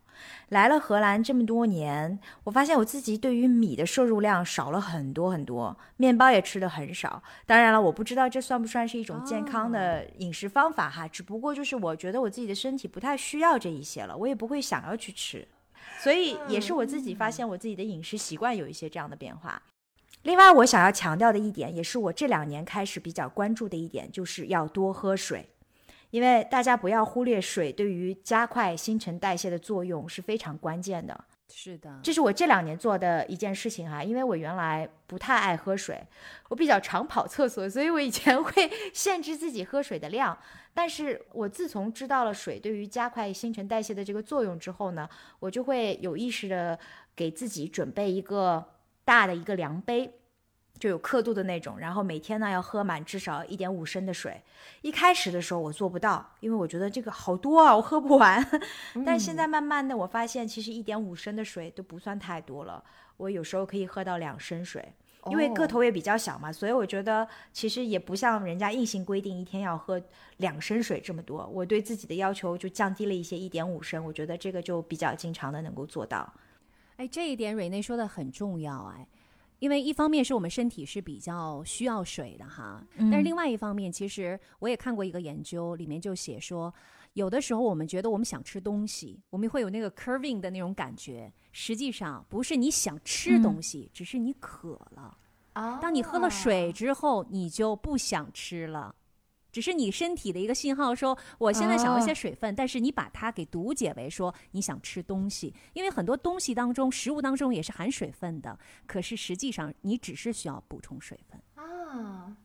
来了荷兰这么多年，我发现我自己对于米的摄入量少了很多很多，面包也吃的很少。当然了，我不知道这算不算是一种健康的饮食方法哈，只不过就是我觉得我自己的身体不太需要这一些了，我也不会想要去吃。所以也是我自己发现我自己的饮食习惯有一些这样的变化。另外，我想要强调的一点，也是我这两年开始比较关注的一点，就是要多喝水。因为大家不要忽略水对于加快新陈代谢的作用是非常关键的。是的，这是我这两年做的一件事情哈，因为我原来不太爱喝水，我比较常跑厕所，所以我以前会 (laughs) 限制自己喝水的量。但是我自从知道了水对于加快新陈代谢的这个作用之后呢，我就会有意识的给自己准备一个大的一个量杯。就有刻度的那种，然后每天呢要喝满至少一点五升的水。一开始的时候我做不到，因为我觉得这个好多啊，我喝不完。(laughs) 但现在慢慢的我发现，其实一点五升的水都不算太多了。我有时候可以喝到两升水，因为个头也比较小嘛，所以我觉得其实也不像人家硬性规定一天要喝两升水这么多。我对自己的要求就降低了一些，一点五升，我觉得这个就比较经常的能够做到。哎，这一点瑞内说的很重要哎。因为一方面是我们身体是比较需要水的哈，但是另外一方面，其实我也看过一个研究，里面就写说，有的时候我们觉得我们想吃东西，我们会有那个 curving 的那种感觉，实际上不是你想吃东西，只是你渴了。当你喝了水之后，你就不想吃了。只是你身体的一个信号，说我现在想要一些水分，但是你把它给读解为说你想吃东西，因为很多东西当中，食物当中也是含水分的，可是实际上你只是需要补充水分。啊，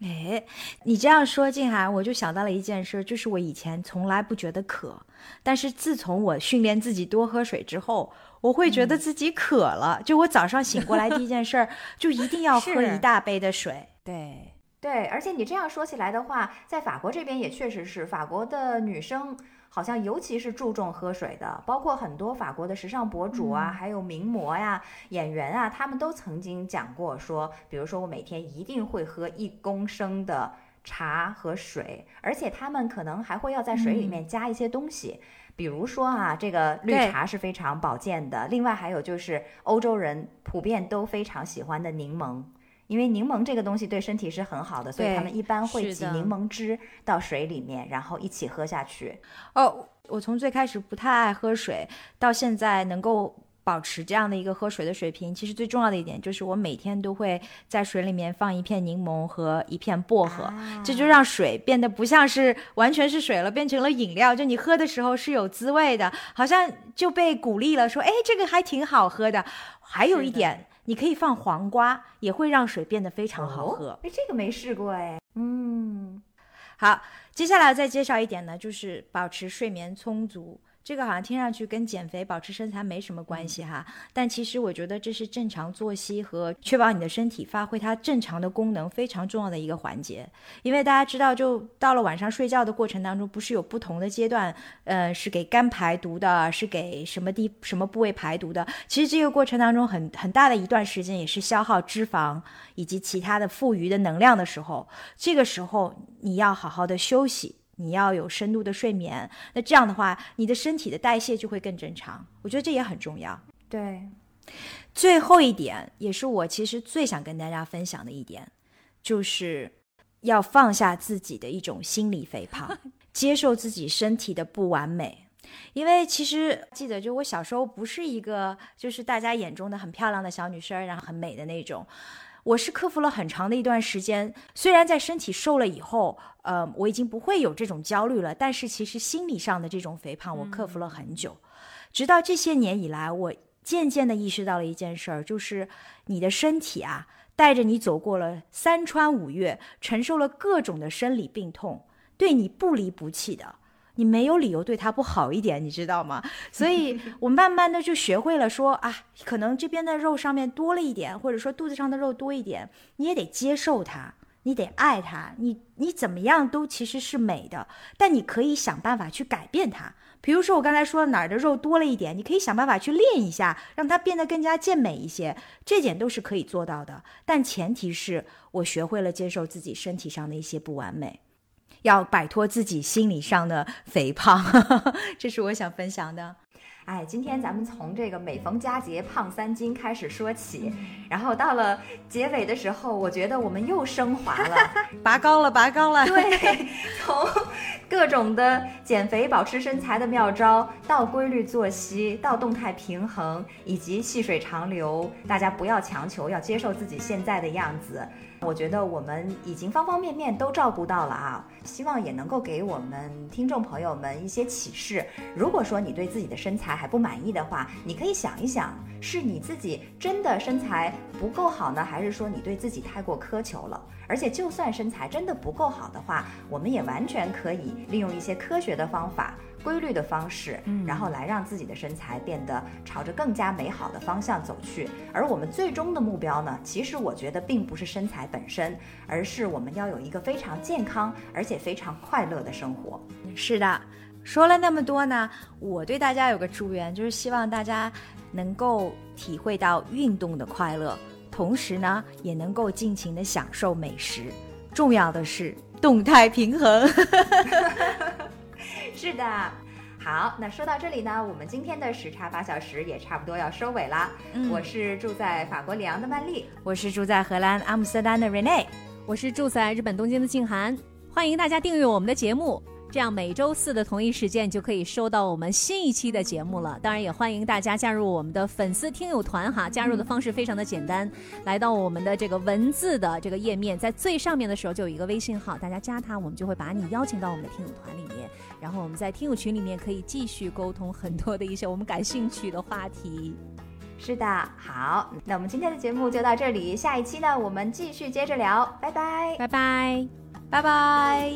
哎，你这样说，静涵，我就想到了一件事，就是我以前从来不觉得渴，但是自从我训练自己多喝水之后，我会觉得自己渴了。就我早上醒过来第一件事儿，就一定要喝一大杯的水。对对，而且你这样说起来的话，在法国这边也确实是，法国的女生好像尤其是注重喝水的，包括很多法国的时尚博主啊，还有名模呀、演员啊，他们都曾经讲过说，比如说我每天一定会喝一公升的茶和水，而且他们可能还会要在水里面加一些东西。比如说啊，这个绿茶是非常保健的，另外还有就是欧洲人普遍都非常喜欢的柠檬，因为柠檬这个东西对身体是很好的，所以他们一般会挤柠檬汁到水里面，然后一起喝下去。哦，我从最开始不太爱喝水，到现在能够保持这样的一个喝水的水平，其实最重要的一点就是我每天都会在水里面放一片柠檬和一片薄荷，啊这就让水变得不像是完全是水了，变成了饮料。就你喝的时候是有滋味的，好像就被鼓励了，说哎，这个还挺好喝的。还有一点，你可以放黄瓜，也会让水变得非常好喝。哦哎，这个没试过哎。嗯，好，接下来再介绍一点呢，就是保持睡眠充足。这个好像听上去跟减肥、保持身材没什么关系哈，但其实我觉得这是正常作息和确保你的身体发挥它正常的功能非常重要的一个环节。因为大家知道，就到了晚上睡觉的过程当中，不是有不同的阶段，呃，是给肝排毒的，是给什么地什么部位排毒的。其实这个过程当中很很大的一段时间也是消耗脂肪以及其他的富余的能量的时候，这个时候你要好好的休息。你要有深度的睡眠，那这样的话，你的身体的代谢就会更正常。我觉得这也很重要。对，最后一点，也是我其实最想跟大家分享的一点，就是要放下自己的一种心理肥胖，(laughs) 接受自己身体的不完美。因为其实记得，就我小时候不是一个就是大家眼中的很漂亮的小女生，然后很美的那种。我是克服了很长的一段时间，虽然在身体瘦了以后，呃，我已经不会有这种焦虑了，但是其实心理上的这种肥胖，我克服了很久。直到这些年以来，我渐渐的意识到了一件事儿，就是你的身体啊，带着你走过了三川五岳，承受了各种的生理病痛，对你不离不弃的。你没有理由对他不好一点，你知道吗？所以 (laughs) 我慢慢的就学会了说啊，可能这边的肉上面多了一点，或者说肚子上的肉多一点，你也得接受它，你得爱它，你你怎么样都其实是美的，但你可以想办法去改变它。比如说我刚才说哪儿的肉多了一点，你可以想办法去练一下，让它变得更加健美一些，这点都是可以做到的。但前提是我学会了接受自己身体上的一些不完美。要摆脱自己心理上的肥胖，(laughs) 这是我想分享的。哎，今天咱们从这个每逢佳节胖三斤开始说起，然后到了结尾的时候，我觉得我们又升华了。(laughs) 拔高了，拔高了。对，从各种的减肥、保持身材的妙招，到规律作息，到动态平衡，以及细水长流，大家不要强求，要接受自己现在的样子。我觉得我们已经方方面面都照顾到了啊，希望也能够给我们听众朋友们一些启示。如果说你对自己的身材还不满意的话，你可以想一想，是你自己真的身材不够好呢，还是说你对自己太过苛求了？而且就算身材真的不够好的话，我们也完全可以利用一些科学的方法。规律的方式，然后来让自己的身材变得朝着更加美好的方向走去。而我们最终的目标呢，其实我觉得并不是身材本身，而是我们要有一个非常健康而且非常快乐的生活。是的，说了那么多呢，我对大家有个祝愿，就是希望大家能够体会到运动的快乐，同时呢，也能够尽情的享受美食。重要的是动态平衡。(laughs) 是的。好，那说到这里呢，我们今天的时差八小时也差不多要收尾了。嗯我是住在法国里昂的曼丽，我是住在荷兰阿姆斯特丹的 Rene。我是住在日本东京的静涵，欢迎大家订阅我们的节目，这样每周四的同一时间就可以收到我们新一期的节目了。当然，也欢迎大家加入我们的粉丝听友团哈，加入的方式非常的简单，来到我们的这个文字的这个页面，在最上面的时候就有一个微信号，大家加他，我们就会把你邀请到我们的听友团里面，然后我们在听友群里面可以继续沟通很多的一些我们感兴趣的话题。是的，好，那我们今天的节目就到这里，下一期呢，我们继续接着聊，拜拜，拜拜。拜拜。